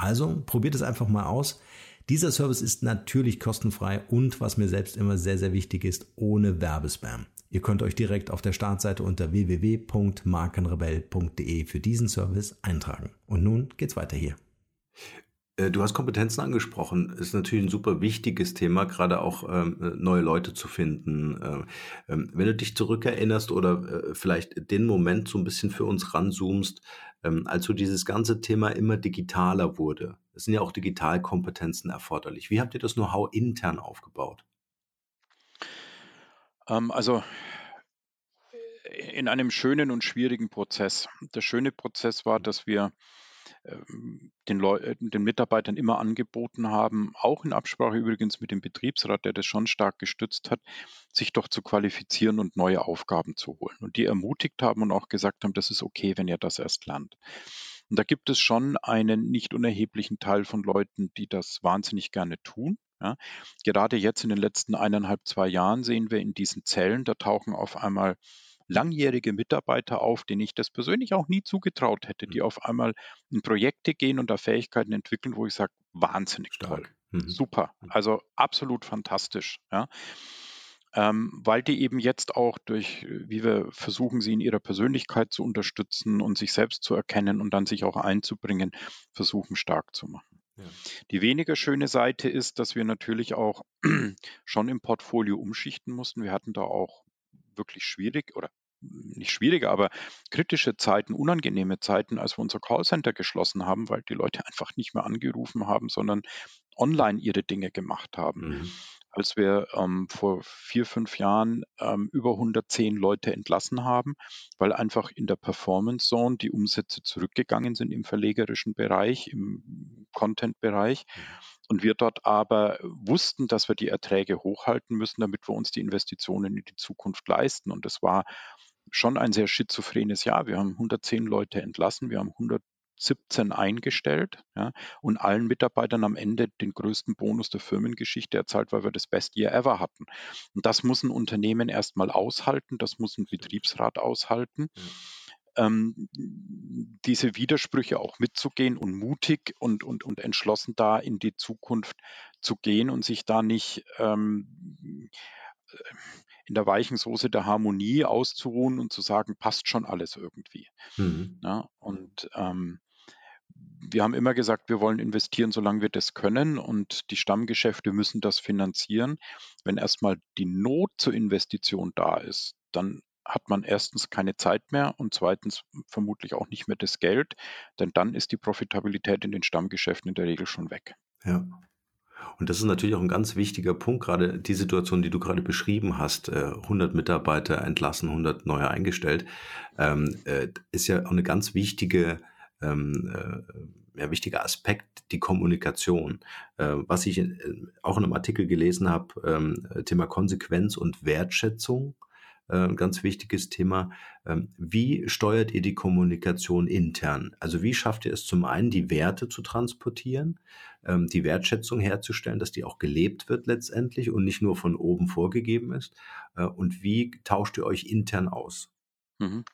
Also probiert es einfach mal aus. Dieser Service ist natürlich kostenfrei und was mir selbst immer sehr, sehr wichtig ist, ohne Werbespam. Ihr könnt euch direkt auf der Startseite unter www.markenrebell.de für diesen Service eintragen. Und nun geht's weiter hier. Äh, du hast Kompetenzen angesprochen. Ist natürlich ein super wichtiges Thema, gerade auch ähm, neue Leute zu finden. Ähm, ähm wenn du dich zurückerinnerst oder äh, vielleicht den Moment so ein bisschen für uns ranzoomst, als so dieses ganze Thema immer digitaler wurde. Es sind ja auch Digitalkompetenzen erforderlich. Wie habt ihr das Know-how intern aufgebaut? Also in einem schönen und schwierigen Prozess. Der schöne Prozess war, dass wir den, Leu äh, den Mitarbeitern immer angeboten haben, auch in Absprache übrigens mit dem Betriebsrat, der das schon stark gestützt hat, sich doch zu qualifizieren und neue Aufgaben zu holen. Und die ermutigt haben und auch gesagt haben, das ist okay, wenn ihr das erst lernt. Und da gibt es schon einen nicht unerheblichen Teil von Leuten, die das wahnsinnig gerne tun. Ja. Gerade jetzt in den letzten eineinhalb, zwei Jahren sehen wir in diesen Zellen, da tauchen auf einmal langjährige Mitarbeiter auf, denen ich das persönlich auch nie zugetraut hätte, die mhm. auf einmal in Projekte gehen und da Fähigkeiten entwickeln, wo ich sage, wahnsinnig Stark. toll, mhm. super, mhm. also absolut fantastisch. Ja. Ähm, weil die eben jetzt auch durch, wie wir versuchen, sie in ihrer Persönlichkeit zu unterstützen und sich selbst zu erkennen und dann sich auch einzubringen, versuchen stark zu machen. Ja. Die weniger schöne Seite ist, dass wir natürlich auch schon im Portfolio umschichten mussten. Wir hatten da auch wirklich schwierig oder nicht schwierige, aber kritische Zeiten, unangenehme Zeiten, als wir unser Callcenter geschlossen haben, weil die Leute einfach nicht mehr angerufen haben, sondern online ihre Dinge gemacht haben. Mhm. Als wir ähm, vor vier, fünf Jahren ähm, über 110 Leute entlassen haben, weil einfach in der Performance Zone die Umsätze zurückgegangen sind im verlegerischen Bereich, im Content-Bereich. Mhm. Und wir dort aber wussten, dass wir die Erträge hochhalten müssen, damit wir uns die Investitionen in die Zukunft leisten. Und das war schon ein sehr schizophrenes Jahr. Wir haben 110 Leute entlassen, wir haben 117 eingestellt ja, und allen Mitarbeitern am Ende den größten Bonus der Firmengeschichte erzahlt, weil wir das Best Year ever hatten. Und das muss ein Unternehmen erstmal aushalten, das muss ein Betriebsrat aushalten. Mhm. Ähm, diese Widersprüche auch mitzugehen und mutig und, und, und entschlossen da in die Zukunft zu gehen und sich da nicht ähm, in der weichen Soße der Harmonie auszuruhen und zu sagen, passt schon alles irgendwie. Mhm. Ja, und ähm, wir haben immer gesagt, wir wollen investieren, solange wir das können und die Stammgeschäfte müssen das finanzieren. Wenn erstmal die Not zur Investition da ist, dann hat man erstens keine Zeit mehr und zweitens vermutlich auch nicht mehr das Geld, denn dann ist die Profitabilität in den Stammgeschäften in der Regel schon weg. Ja. Und das ist natürlich auch ein ganz wichtiger Punkt, gerade die Situation, die du gerade beschrieben hast, 100 äh, Mitarbeiter entlassen, 100 neue eingestellt, ähm, äh, ist ja auch eine ganz wichtige ähm, äh, ja, wichtiger Aspekt die Kommunikation. was ich auch in einem Artikel gelesen habe, ähm, Thema Konsequenz und Wertschätzung ein ganz wichtiges Thema. Ähm, wie steuert ihr die Kommunikation intern? Also wie schafft ihr es zum einen, die Werte zu transportieren, ähm, die Wertschätzung herzustellen, dass die auch gelebt wird letztendlich und nicht nur von oben vorgegeben ist? Äh, und wie tauscht ihr euch intern aus? Mhm.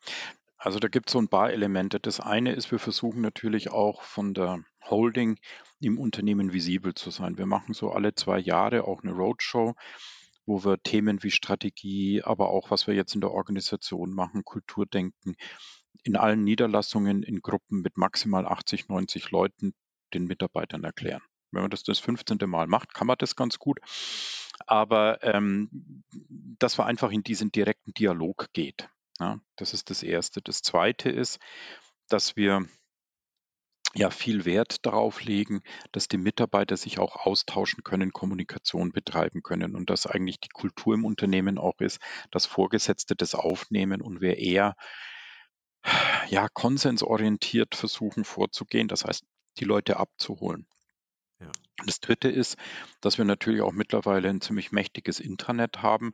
Also da gibt es so ein paar Elemente. Das eine ist, wir versuchen natürlich auch von der Holding im Unternehmen visibel zu sein. Wir machen so alle zwei Jahre auch eine Roadshow wo wir Themen wie Strategie, aber auch was wir jetzt in der Organisation machen, Kulturdenken, in allen Niederlassungen in Gruppen mit maximal 80, 90 Leuten den Mitarbeitern erklären. Wenn man das das 15. Mal macht, kann man das ganz gut. Aber ähm, dass man einfach in diesen direkten Dialog geht. Ja, das ist das Erste. Das Zweite ist, dass wir ja viel Wert darauf legen, dass die Mitarbeiter sich auch austauschen können, Kommunikation betreiben können und dass eigentlich die Kultur im Unternehmen auch ist, dass Vorgesetzte das aufnehmen und wir eher ja konsensorientiert versuchen vorzugehen, das heißt, die Leute abzuholen. Ja. Das dritte ist, dass wir natürlich auch mittlerweile ein ziemlich mächtiges Intranet haben,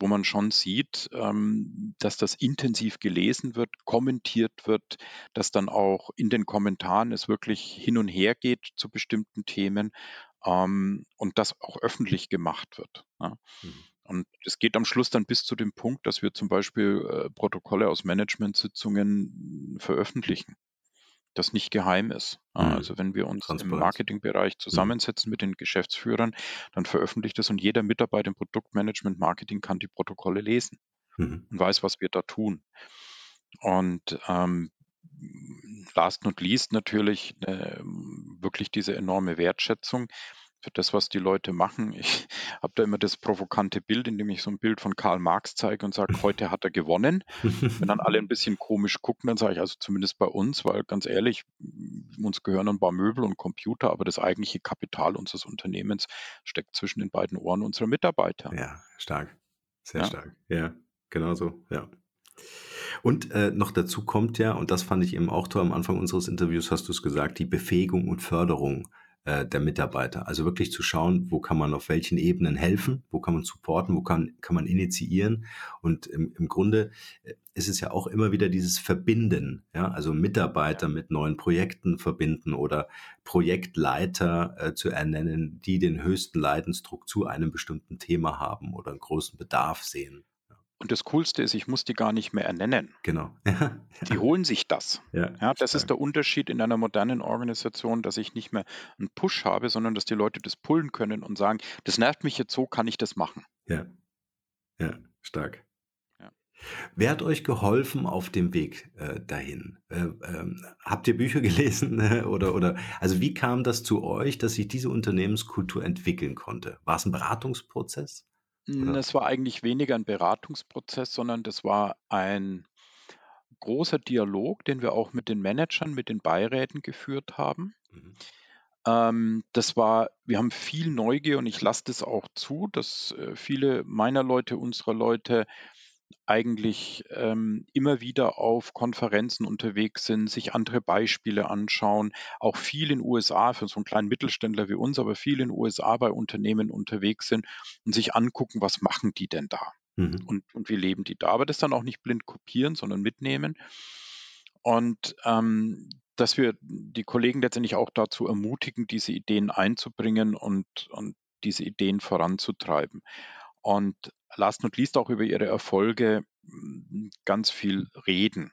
wo man schon sieht, ähm, dass das intensiv gelesen wird, kommentiert wird, dass dann auch in den Kommentaren es wirklich hin und her geht zu bestimmten Themen ähm, und das auch öffentlich gemacht wird. Ja. Mhm. Und es geht am Schluss dann bis zu dem Punkt, dass wir zum Beispiel äh, Protokolle aus Managementsitzungen veröffentlichen das nicht geheim ist. Mhm. Also wenn wir uns im Marketingbereich mhm. zusammensetzen mit den Geschäftsführern, dann veröffentlicht es und jeder Mitarbeiter im Produktmanagement Marketing kann die Protokolle lesen mhm. und weiß, was wir da tun. Und ähm, last not least natürlich äh, wirklich diese enorme Wertschätzung für das, was die Leute machen. Ich habe da immer das provokante Bild, in dem ich so ein Bild von Karl Marx zeige und sage, heute hat er gewonnen. Wenn dann alle ein bisschen komisch gucken, dann sage ich also zumindest bei uns, weil ganz ehrlich, uns gehören ein paar Möbel und Computer, aber das eigentliche Kapital unseres Unternehmens steckt zwischen den beiden Ohren unserer Mitarbeiter. Ja, stark. Sehr ja. stark. Ja, genau so, ja. Und äh, noch dazu kommt ja, und das fand ich eben auch toll am Anfang unseres Interviews, hast du es gesagt, die Befähigung und Förderung äh, der Mitarbeiter. Also wirklich zu schauen, wo kann man auf welchen Ebenen helfen, wo kann man supporten, wo kann, kann man initiieren. Und im, im Grunde äh, ist es ja auch immer wieder dieses Verbinden, ja, also Mitarbeiter mit neuen Projekten verbinden oder Projektleiter äh, zu ernennen, die den höchsten Leidensdruck zu einem bestimmten Thema haben oder einen großen Bedarf sehen. Und das Coolste ist, ich muss die gar nicht mehr ernennen. Genau. Die holen sich das. Ja, ja das ist der Unterschied in einer modernen Organisation, dass ich nicht mehr einen Push habe, sondern dass die Leute das pullen können und sagen, das nervt mich jetzt so, kann ich das machen. Ja. Ja, stark. Wer hat euch geholfen auf dem Weg äh, dahin? Äh, ähm, habt ihr Bücher gelesen oder oder also wie kam das zu euch, dass sich diese Unternehmenskultur entwickeln konnte? War es ein Beratungsprozess? Es war eigentlich weniger ein Beratungsprozess, sondern das war ein großer Dialog, den wir auch mit den Managern, mit den Beiräten geführt haben. Mhm. Ähm, das war wir haben viel Neugier und ich lasse das auch zu, dass, äh, viele meiner Leute, unserer Leute eigentlich ähm, immer wieder auf Konferenzen unterwegs sind, sich andere Beispiele anschauen, auch viel in USA für so einen kleinen Mittelständler wie uns, aber viel in USA bei Unternehmen unterwegs sind und sich angucken, was machen die denn da mhm. und, und wie leben die da. Aber das dann auch nicht blind kopieren, sondern mitnehmen. Und ähm, dass wir die Kollegen letztendlich auch dazu ermutigen, diese Ideen einzubringen und, und diese Ideen voranzutreiben und last not least auch über ihre Erfolge hm, ganz viel reden.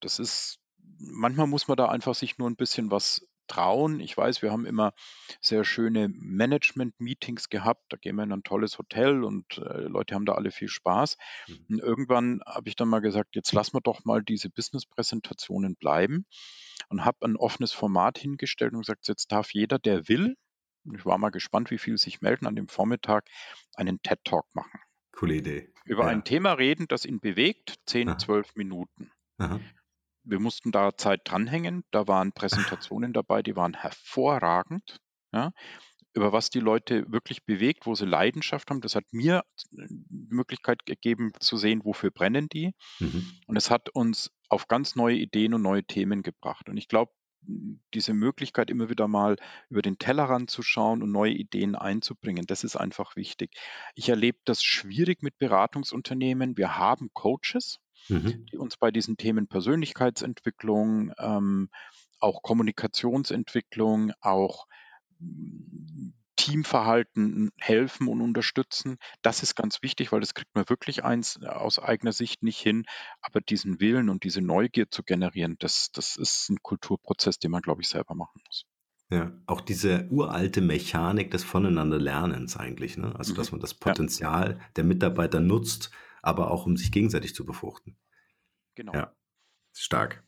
Das ist, manchmal muss man da einfach sich nur ein bisschen was trauen. Ich weiß, wir haben immer sehr schöne Management-Meetings gehabt. Da gehen wir in ein tolles Hotel und äh, Leute haben da alle viel Spaß. Mhm. Und irgendwann habe ich dann mal gesagt, jetzt lassen wir doch mal diese Business-Präsentationen bleiben und habe ein offenes Format hingestellt und gesagt, jetzt darf jeder, der will, ich war mal gespannt, wie viele sich melden, an dem Vormittag einen TED-Talk machen. Coole Idee. Über ja. ein Thema reden, das ihn bewegt, 10, Aha. 12 Minuten. Aha. Wir mussten da Zeit dranhängen. Da waren Präsentationen dabei, die waren hervorragend. Ja. über was die Leute wirklich bewegt, wo sie Leidenschaft haben. Das hat mir die Möglichkeit gegeben zu sehen, wofür brennen die. Mhm. Und es hat uns auf ganz neue Ideen und neue Themen gebracht. Und ich glaube, diese Möglichkeit, immer wieder mal über den Tellerrand zu schauen und neue Ideen einzubringen, das ist einfach wichtig. Ich erlebe das schwierig mit Beratungsunternehmen. Wir haben Coaches, mhm. die uns bei diesen Themen Persönlichkeitsentwicklung, ähm, auch Kommunikationsentwicklung, auch Teamverhalten helfen und unterstützen. Das ist ganz wichtig, weil das kriegt man wirklich eins äh, aus eigener Sicht nicht hin. Aber diesen Willen und diese Neugier zu generieren, das, das ist ein Kulturprozess, den man, glaube ich, selber machen muss. Ja, auch diese uralte Mechanik des Voneinanderlernens eigentlich, ne? Also, dass mhm. man das Potenzial ja. der Mitarbeiter nutzt, aber auch um sich gegenseitig zu befruchten. Genau. Ja, stark.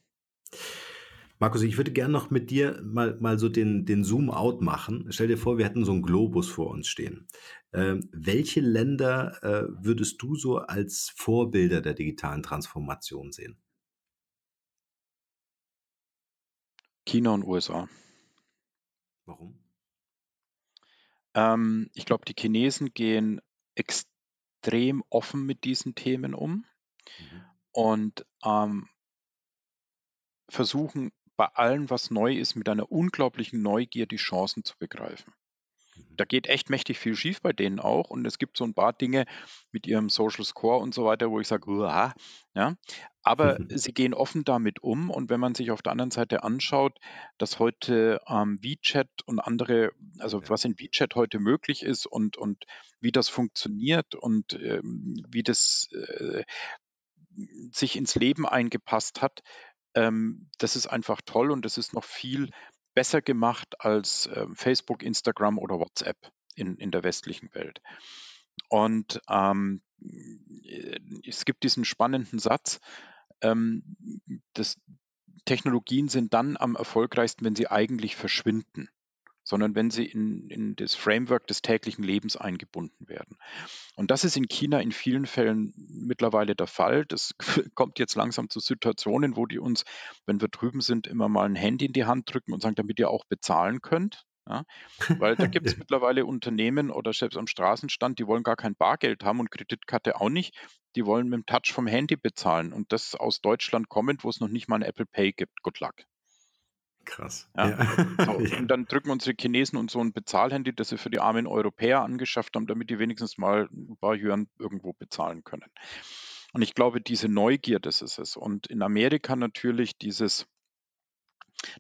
Markus, ich würde gerne noch mit dir mal, mal so den, den Zoom-out machen. Stell dir vor, wir hätten so einen Globus vor uns stehen. Ähm, welche Länder äh, würdest du so als Vorbilder der digitalen Transformation sehen? China und USA. Warum? Ähm, ich glaube, die Chinesen gehen extrem offen mit diesen Themen um mhm. und ähm, versuchen bei allem, was neu ist, mit einer unglaublichen Neugier die Chancen zu begreifen. Mhm. Da geht echt mächtig viel schief bei denen auch. Und es gibt so ein paar Dinge mit ihrem Social Score und so weiter, wo ich sage, Uah, ja. Aber sie gehen offen damit um. Und wenn man sich auf der anderen Seite anschaut, dass heute ähm, WeChat und andere, also ja. was in WeChat heute möglich ist und, und wie das funktioniert und ähm, wie das äh, sich ins Leben eingepasst hat, ähm, das ist einfach toll und das ist noch viel besser gemacht als äh, Facebook, Instagram oder WhatsApp in, in der westlichen Welt. Und ähm, äh, es gibt diesen spannenden Satz, ähm, dass Technologien sind dann am erfolgreichsten, wenn sie eigentlich verschwinden sondern wenn sie in, in das Framework des täglichen Lebens eingebunden werden. Und das ist in China in vielen Fällen mittlerweile der Fall. Das kommt jetzt langsam zu Situationen, wo die uns, wenn wir drüben sind, immer mal ein Handy in die Hand drücken und sagen, damit ihr auch bezahlen könnt. Ja, weil da gibt es mittlerweile Unternehmen oder selbst am Straßenstand, die wollen gar kein Bargeld haben und Kreditkarte auch nicht. Die wollen mit dem Touch vom Handy bezahlen und das aus Deutschland kommend, wo es noch nicht mal ein Apple Pay gibt. Good luck. Krass. Ja. Ja. Und dann drücken unsere Chinesen uns so ein Bezahlhandy, das sie für die armen Europäer angeschafft haben, damit die wenigstens mal ein paar Yuan irgendwo bezahlen können. Und ich glaube, diese Neugier, das ist es. Und in Amerika natürlich dieses,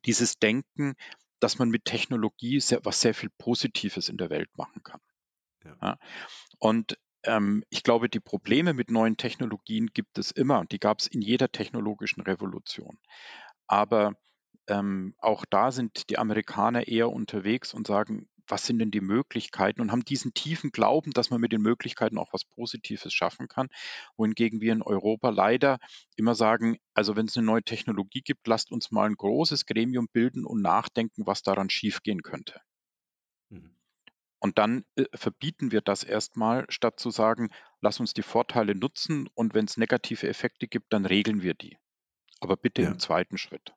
dieses Denken, dass man mit Technologie sehr, was sehr viel Positives in der Welt machen kann. Ja. Und ähm, ich glaube, die Probleme mit neuen Technologien gibt es immer. Die gab es in jeder technologischen Revolution. Aber ähm, auch da sind die Amerikaner eher unterwegs und sagen, was sind denn die Möglichkeiten und haben diesen tiefen Glauben, dass man mit den Möglichkeiten auch was Positives schaffen kann. Wohingegen wir in Europa leider immer sagen, also wenn es eine neue Technologie gibt, lasst uns mal ein großes Gremium bilden und nachdenken, was daran schiefgehen könnte. Mhm. Und dann äh, verbieten wir das erstmal, statt zu sagen, lass uns die Vorteile nutzen und wenn es negative Effekte gibt, dann regeln wir die. Aber bitte ja. im zweiten Schritt.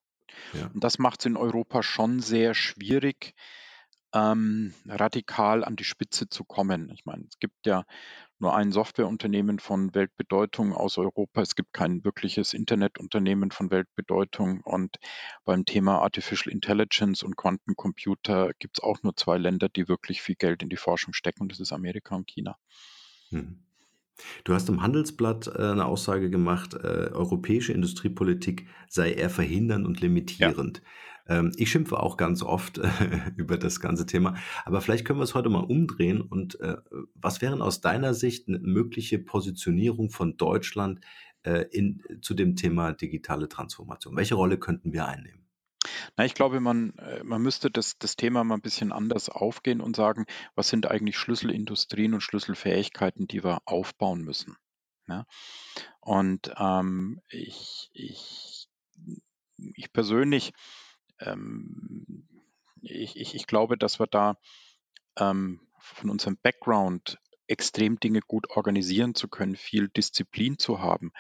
Ja. Und das macht es in Europa schon sehr schwierig, ähm, radikal an die Spitze zu kommen. Ich meine, es gibt ja nur ein Softwareunternehmen von Weltbedeutung aus Europa. Es gibt kein wirkliches Internetunternehmen von Weltbedeutung. Und beim Thema Artificial Intelligence und Quantencomputer gibt es auch nur zwei Länder, die wirklich viel Geld in die Forschung stecken. Und das ist Amerika und China. Hm. Du hast im Handelsblatt äh, eine Aussage gemacht, äh, europäische Industriepolitik sei eher verhindernd und limitierend. Ja. Ähm, ich schimpfe auch ganz oft äh, über das ganze Thema, aber vielleicht können wir es heute mal umdrehen. Und was wären aus deiner Sicht eine mögliche Positionierung von Deutschland in, zu dem Thema digitale Transformation? Welche Rolle könnten wir einnehmen? Na, ich glaube, man, äh, man müsste das, das Thema mal ein bisschen anders aufgehen und sagen, was sind eigentlich Schlüsselindustrien und Schlüsselfähigkeiten, die wir aufbauen müssen. Ja? Ne? Und ähm, ich, ich, ich persönlich, ähm, ich, ich, ich glaube, dass wir da ähm, von unserem Background extrem Dinge gut organisieren zu können, viel Disziplin zu haben,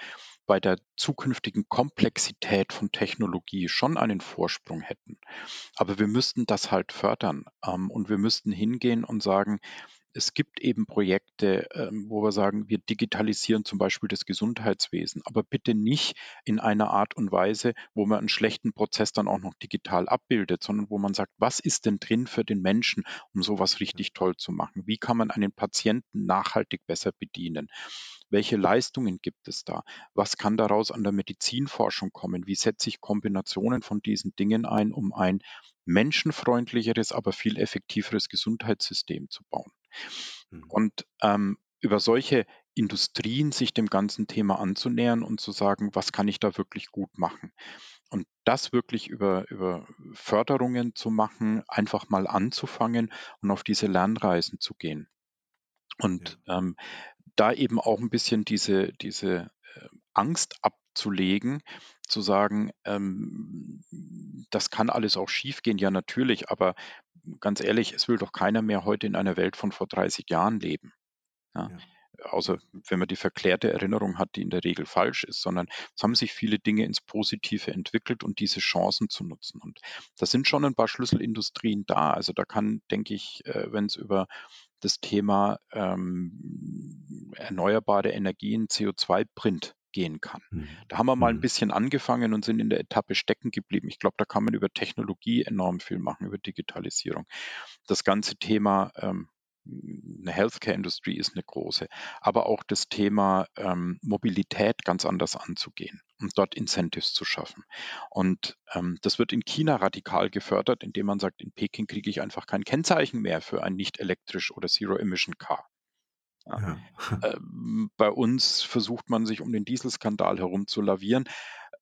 bei der zukünftigen Komplexität von Technologie schon einen Vorsprung hätten. Aber wir müssten das halt fördern ähm, und wir müssten hingehen und sagen, es gibt eben Projekte, ähm, wo wir sagen, wir digitalisieren zum Beispiel das Gesundheitswesen, aber bitte nicht in einer Art und Weise, wo man einen schlechten Prozess dann auch noch digital abbildet, sondern wo man sagt, was ist denn drin für den Menschen, um sowas richtig toll zu machen? Wie kann man einen Patienten nachhaltig besser bedienen? Welche Leistungen gibt es da? Was kann daraus an der Medizinforschung kommen? Wie setze ich Kombinationen von diesen Dingen ein, um ein menschenfreundlicheres, aber viel effektiveres Gesundheitssystem zu bauen? Mhm. Und ähm, über solche Industrien sich dem ganzen Thema anzunähern und zu sagen, was kann ich da wirklich gut machen? Und das wirklich über, über Förderungen zu machen, einfach mal anzufangen und auf diese Lernreisen zu gehen. Und ja. ähm, da eben auch ein bisschen diese, diese äh, Angst abzulegen, zu sagen, ähm, das kann alles auch schiefgehen, ja natürlich, aber ganz ehrlich, es will doch keiner mehr heute in einer Welt von vor 30 Jahren leben. Ja. Ja. Außer wenn man die verklärte Erinnerung hat, die in der Regel falsch ist, sondern es haben sich viele Dinge ins Positive entwickelt und diese Chancen zu nutzen. Und da sind schon ein paar Schlüsselindustrien da. Also da kann, denke ich, äh, wenn es über das Thema ähm, erneuerbare Energien, CO2-Print gehen kann. Mhm. Da haben wir mal ein mhm. bisschen angefangen und sind in der Etappe stecken geblieben. Ich glaube, da kann man über Technologie enorm viel machen, über Digitalisierung. Das ganze Thema ähm, eine Healthcare-Industrie ist eine große, aber auch das Thema ähm, Mobilität ganz anders anzugehen und dort Incentives zu schaffen. Und ähm, das wird in China radikal gefördert, indem man sagt, in Peking kriege ich einfach kein Kennzeichen mehr für ein nicht elektrisch oder Zero-Emission-Car. Ja. Ähm, bei uns versucht man sich um den Dieselskandal herum zu lavieren.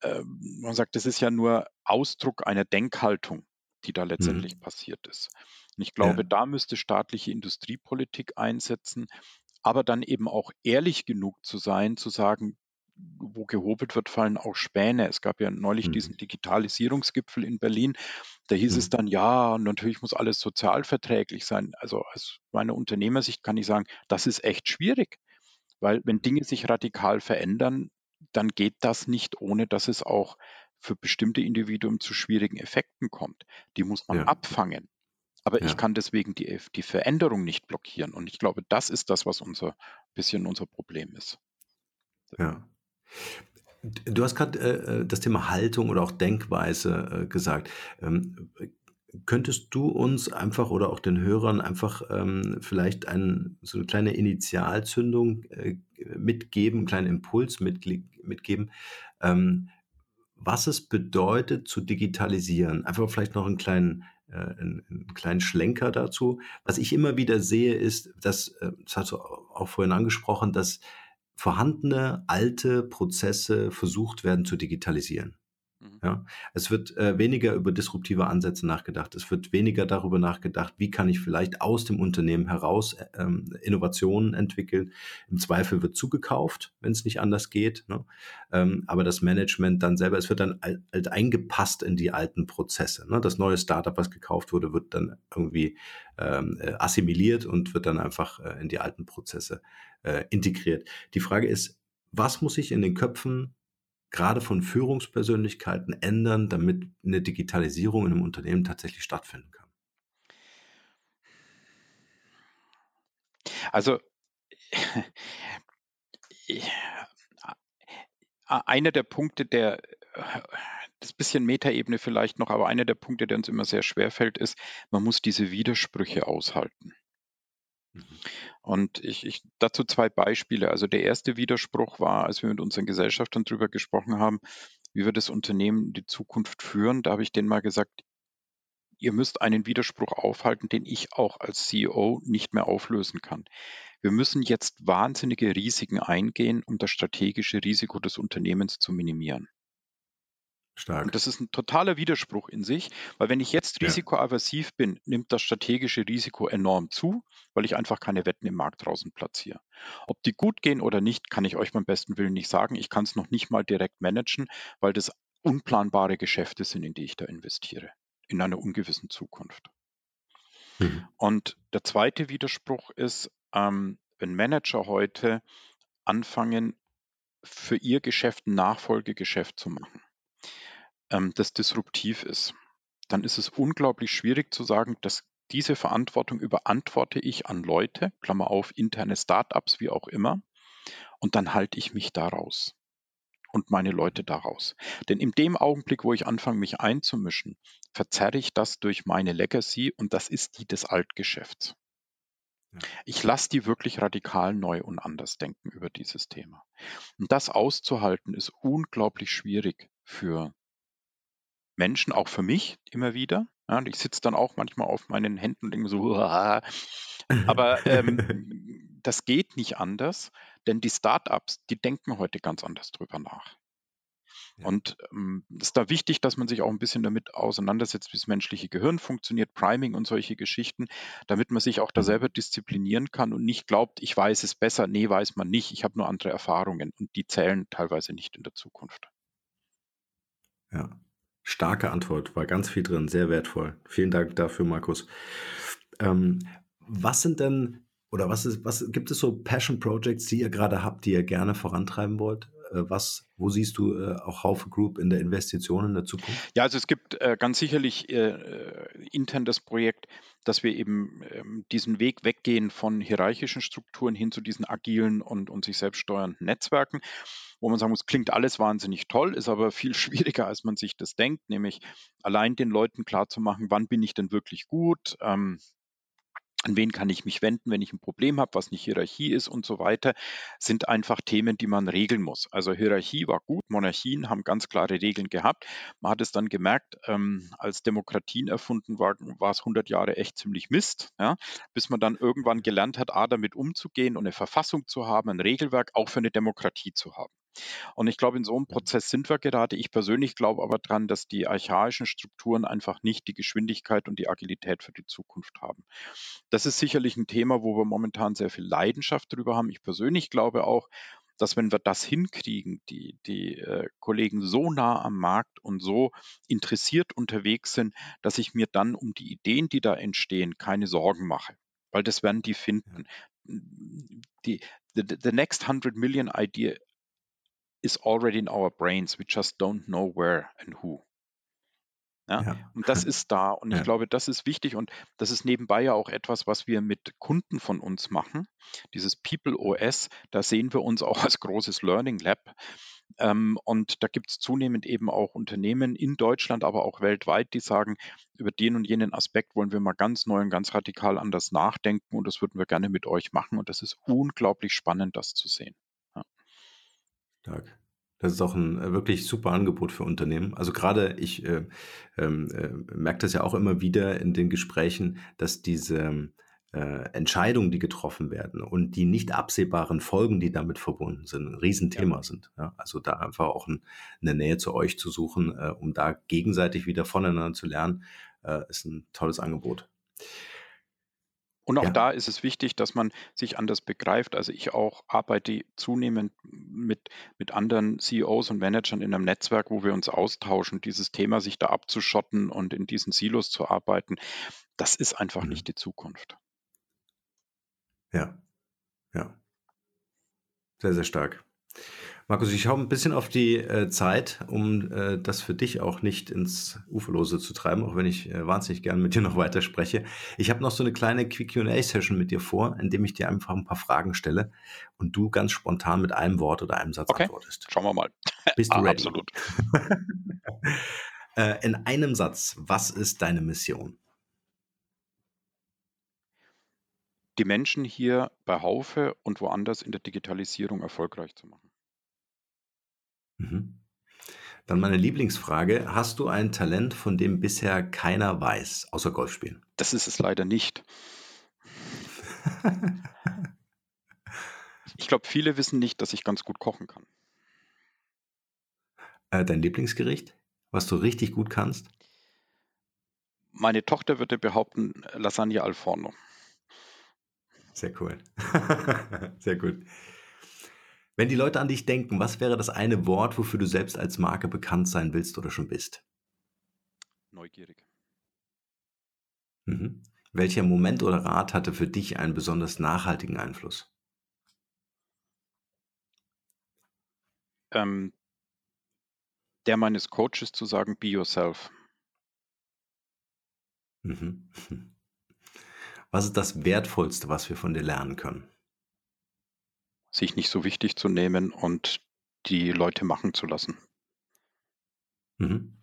Ähm, man sagt, das ist ja nur Ausdruck einer Denkhaltung, die da letztendlich mhm. passiert ist. Und ich glaube, ja. da müsste staatliche Industriepolitik einsetzen, aber dann eben auch ehrlich genug zu sein, zu sagen, wo gehobelt wird, fallen auch Späne. Es gab ja neulich mhm. diesen Digitalisierungsgipfel in Berlin. Da hieß mhm. es dann, ja, natürlich muss alles sozialverträglich sein. Also aus meiner Unternehmersicht kann ich sagen, das ist echt schwierig, weil wenn Dinge sich radikal verändern, dann geht das nicht, ohne dass es auch für bestimmte Individuen zu schwierigen Effekten kommt. Die muss man ja. abfangen. Aber ja. ich kann deswegen die, die Veränderung nicht blockieren. Und ich glaube, das ist das, was unser bisschen unser Problem ist. Ja. Du hast gerade äh, äh, das Thema Haltung oder auch Denkweise äh, gesagt. Ähm, könntest du uns einfach oder auch den Hörern einfach ähm, vielleicht ein, so eine kleine Initialzündung äh, mitgeben, einen kleinen Impuls mit, mitgeben, ähm, was es bedeutet zu digitalisieren? Einfach vielleicht noch einen kleinen äh, einen, einen, kleinen Schlenker dazu. Was ich immer wieder sehe, ist, dass, äh, das hast du auch vorhin angesprochen, dass vorhandene alte Prozesse versucht werden zu digitalisieren. Mhm. Ja, es wird äh, weniger über disruptive Ansätze nachgedacht. Es wird weniger darüber nachgedacht, wie kann ich vielleicht aus dem Unternehmen heraus äh, ähm, Innovationen entwickeln. Im Zweifel wird zugekauft, wenn es nicht anders geht. Ne? Ähm, aber das Management dann selber, es wird dann alt, alt eingepasst in die alten Prozesse. Ne? Das neue Startup, was gekauft wurde, wird dann irgendwie ähm, äh, assimiliert und wird dann einfach äh, in die alten Prozesse äh, integriert. Die Frage ist, was muss ich in den Köpfen gerade von Führungspersönlichkeiten ändern, damit eine Digitalisierung in einem Unternehmen tatsächlich stattfinden kann? Also einer der Punkte, der das bisschen Metaebene vielleicht noch, aber einer der Punkte, der uns immer sehr schwer fällt, ist, man muss diese Widersprüche aushalten. Mhm. Und ich, ich, dazu zwei Beispiele. Also der erste Widerspruch war, als wir mit unseren Gesellschaftern darüber gesprochen haben, wie wir das Unternehmen in die Zukunft führen. Da habe ich denen mal gesagt, ihr müsst einen Widerspruch aufhalten, den ich auch als CEO nicht mehr auflösen kann. Wir müssen jetzt wahnsinnige Risiken eingehen, um das strategische Risiko des Unternehmens zu minimieren. Stark. Und das ist ein totaler Widerspruch in sich, weil wenn ich jetzt risikoaversiv bin, nimmt das strategische Risiko enorm zu, weil ich einfach keine Wetten im Markt draußen platziere. Ob die gut gehen oder nicht, kann ich euch beim besten Willen nicht sagen. Ich kann es noch nicht mal direkt managen, weil das unplanbare Geschäfte sind, in die ich da investiere, in einer ungewissen Zukunft. Mhm. Und der zweite Widerspruch ist, ähm, wenn Manager heute anfangen, für ihr Geschäft ein Nachfolgegeschäft zu machen, ähm, das disruptiv ist, dann ist es unglaublich schwierig zu sagen, dass diese Verantwortung überantworte ich an Leute, Klammer auf, interne Startups, wie auch immer, und dann halte ich mich daraus und meine Leute daraus. Denn in dem Augenblick, wo ich anfange, mich einzumischen, verzerre ich das durch meine Legacy und das ist die des Altgeschäfts. Ich lasse die wirklich radikal neu und anders denken über dieses Thema. Und das auszuhalten ist unglaublich schwierig für Menschen, auch für mich immer wieder. Ja, und ich sitze dann auch manchmal auf meinen Händen und denke so, Uah. aber ähm, das geht nicht anders, denn die Startups, die denken heute ganz anders drüber nach. Und ähm, es ist da wichtig, dass man sich auch ein bisschen damit auseinandersetzt, wie das menschliche Gehirn funktioniert, Priming und solche Geschichten, damit man sich auch da mhm. selber disziplinieren kann und nicht glaubt, ich weiß es besser. Nee, weiß man nicht. Ich habe nur andere Erfahrungen und die zählen teilweise nicht in der Zukunft. Ja, starke Antwort, war ganz viel drin, sehr wertvoll. Vielen Dank dafür, Markus. Ähm, was sind denn oder was ist, was gibt es so Passion Projects, die ihr gerade habt, die ihr gerne vorantreiben wollt? Äh, was, wo siehst du äh, auch Haufe Group in der Investition in der Zukunft? Ja, also es gibt äh, ganz sicherlich intern das Projekt, dass wir eben ähm, diesen Weg weggehen von hierarchischen Strukturen hin zu diesen agilen und, und sich selbst steuernden Netzwerken, wo man sagen muss, klingt alles wahnsinnig toll, ist aber viel schwieriger, als man sich das denkt, nämlich allein den Leuten klarzumachen, wann bin ich denn wirklich gut, ähm, an wen kann ich mich wenden, wenn ich ein Problem habe, was nicht Hierarchie ist und so weiter, sind einfach Themen, die man regeln muss. Also Hierarchie war gut, Monarchien haben ganz klare Regeln gehabt. Man hat es dann gemerkt, ähm, als Demokratien erfunden waren, war es 100 Jahre echt ziemlich Mist, ja, bis man dann irgendwann gelernt hat, A, damit umzugehen und eine Verfassung zu haben, ein Regelwerk auch für eine Demokratie zu haben. Und ich glaube, in so einem Prozess sind wir gerade. Ich persönlich glaube aber dran, dass die archaischen Strukturen einfach nicht die Geschwindigkeit und die Agilität für die Zukunft haben. Das ist sicherlich ein Thema, wo wir momentan sehr viel Leidenschaft drüber haben. Ich persönlich glaube auch, dass wenn wir das hinkriegen, die, die äh, Kollegen so nah am Markt und so interessiert unterwegs sind, dass ich mir dann um die Ideen, die da entstehen, keine Sorgen mache. Weil das werden die finden. Die, the, the next 100 million idea is already in our brains. We just don't know where and who. Ja? ja. Und das ist da. Und ja. ich glaube, das ist wichtig und das ist nebenbei ja auch etwas, was wir mit Kunden von uns machen. Dieses People OS, da sehen wir uns auch als großes Learning Lab. Ähm, und da gibt es zunehmend eben auch Unternehmen in Deutschland, aber auch weltweit, die sagen, über den und jenen Aspekt wollen wir mal ganz neu und ganz radikal anders nachdenken und das würden wir gerne mit euch machen. Und das ist unglaublich spannend, das zu sehen. Stark. Das ist auch ein äh, wirklich super Angebot für Unternehmen. Also gerade ich äh, ähm, äh, merke das ja auch immer wieder in den Gesprächen, dass diese äh, Entscheidungen, die getroffen werden und die nicht absehbaren Folgen, die damit verbunden sind, ein Riesenthema ja. sind. Ja? Also da einfach auch ein, eine Nähe zu euch zu suchen, äh, um da gegenseitig wieder voneinander zu lernen, ist ein tolles Angebot. Und auch ja. da ist es wichtig, dass man sich anders begreift. Also ich auch arbeite zunehmend mit, mit anderen CEOs und Managern in einem Netzwerk, wo wir uns austauschen. Dieses Thema, sich da abzuschotten und in diesen Silos zu arbeiten, das ist einfach mhm. nicht die Zukunft. Ja, ja. Sehr, sehr stark. Markus, ich schaue ein bisschen auf die äh, Zeit, um äh, das für dich auch nicht ins Uferlose zu treiben, auch wenn ich äh, wahnsinnig gern mit dir noch weiter spreche. Ich habe noch so eine kleine Quick-Q&A-Session mit dir vor, indem ich dir einfach ein paar Fragen stelle und du ganz spontan mit einem Wort oder einem Satz okay. antwortest. Schauen wir mal. Bist du ah, ready? Absolut. Äh, in einem Satz, was ist deine Mission? Die Menschen hier bei Haufe und woanders in der Digitalisierung erfolgreich zu machen. Mhm. Dann meine Lieblingsfrage. Hast du ein Talent, von dem bisher keiner weiß, außer Golfspielen? Das ist es leider nicht. ich glaube, viele wissen nicht, dass ich ganz gut kochen kann. Äh, dein Lieblingsgericht, was du richtig gut kannst? Meine Tochter würde behaupten, Lasagne al forno. Sehr cool. Sehr gut. Wenn die Leute an dich denken, was wäre das eine Wort, wofür du selbst als Marke bekannt sein willst oder schon bist? Neugierig. Mhm. Welcher Moment oder Rat hatte für dich einen besonders nachhaltigen Einfluss? ähm, der meines Coaches zu sagen, be yourself. Mhm. Was ist das Wertvollste, was wir von dir lernen können? Sich nicht so wichtig zu nehmen und die Leute machen zu lassen. Mhm.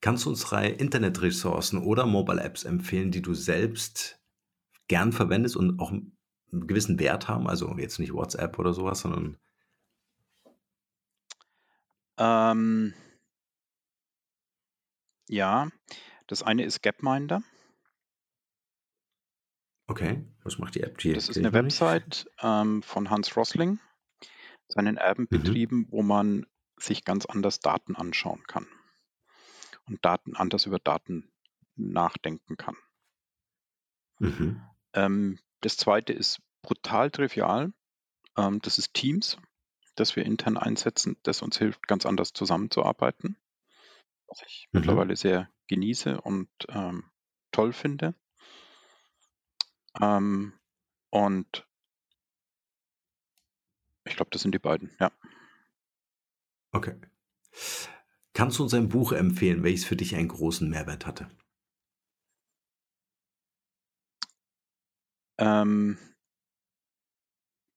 Kannst du uns drei Internetressourcen oder Mobile Apps empfehlen, die du selbst gern verwendest und auch einen gewissen Wert haben? Also jetzt nicht WhatsApp oder sowas, sondern ähm, ja, das eine ist Gapminder. Okay, was macht die App? Die das ist eine Website ähm, von Hans Rosling, seinen Erbenbetrieben, mhm. wo man sich ganz anders Daten anschauen kann und Daten anders über Daten nachdenken kann. Mhm. Ähm, das zweite ist brutal trivial. Ähm, das ist Teams, das wir intern einsetzen, das uns hilft, ganz anders zusammenzuarbeiten, was ich mhm. mittlerweile sehr genieße und ähm, toll finde. Ähm, und ich glaube, das sind die beiden, ja. Okay. Kannst du uns ein Buch empfehlen, welches für dich einen großen Mehrwert hatte? Ähm,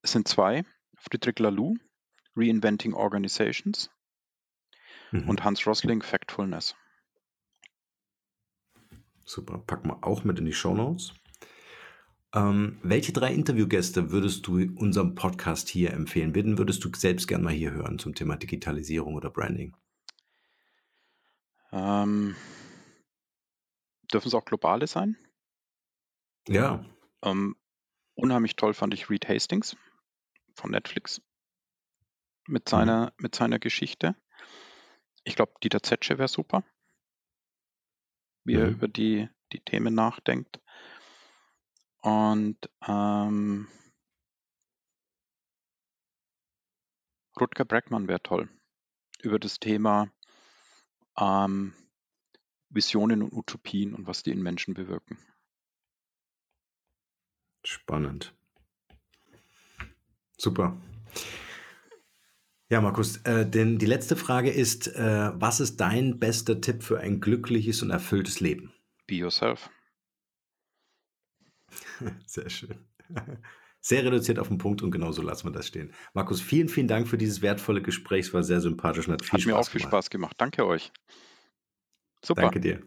es sind zwei. Friedrich Laloux, Reinventing Organizations mhm. und Hans Rosling, Factfulness. Super, packen wir auch mit in die Show Notes. Ähm, welche drei Interviewgäste würdest du unserem Podcast hier empfehlen? Wen würdest du selbst gerne mal hier hören zum Thema Digitalisierung oder Branding? Ähm, dürfen es auch globale sein? Ja. Ähm, unheimlich toll fand ich Reed Hastings von Netflix mit mhm. seiner, mhm. mit seiner Geschichte. Ich glaube, Dieter Zetsche wäre super, wie mhm. er über die, die Themen nachdenkt. Und ähm, Rutger Breckmann wäre toll. Über das Thema ähm, Visionen und Utopien und was die in Menschen bewirken. Spannend. Super. Ja, Markus, äh, denn die letzte Frage ist, äh, was ist dein bester Tipp für ein glückliches und erfülltes Leben? Be yourself. Sehr schön. Sehr reduziert auf den Punkt und genau so lassen wir das stehen. Markus, vielen, vielen Dank für dieses wertvolle Gespräch. Es war sehr sympathisch und hat viel hat Spaß mir auch viel gemacht. Spaß gemacht. Danke euch. Super. Danke dir.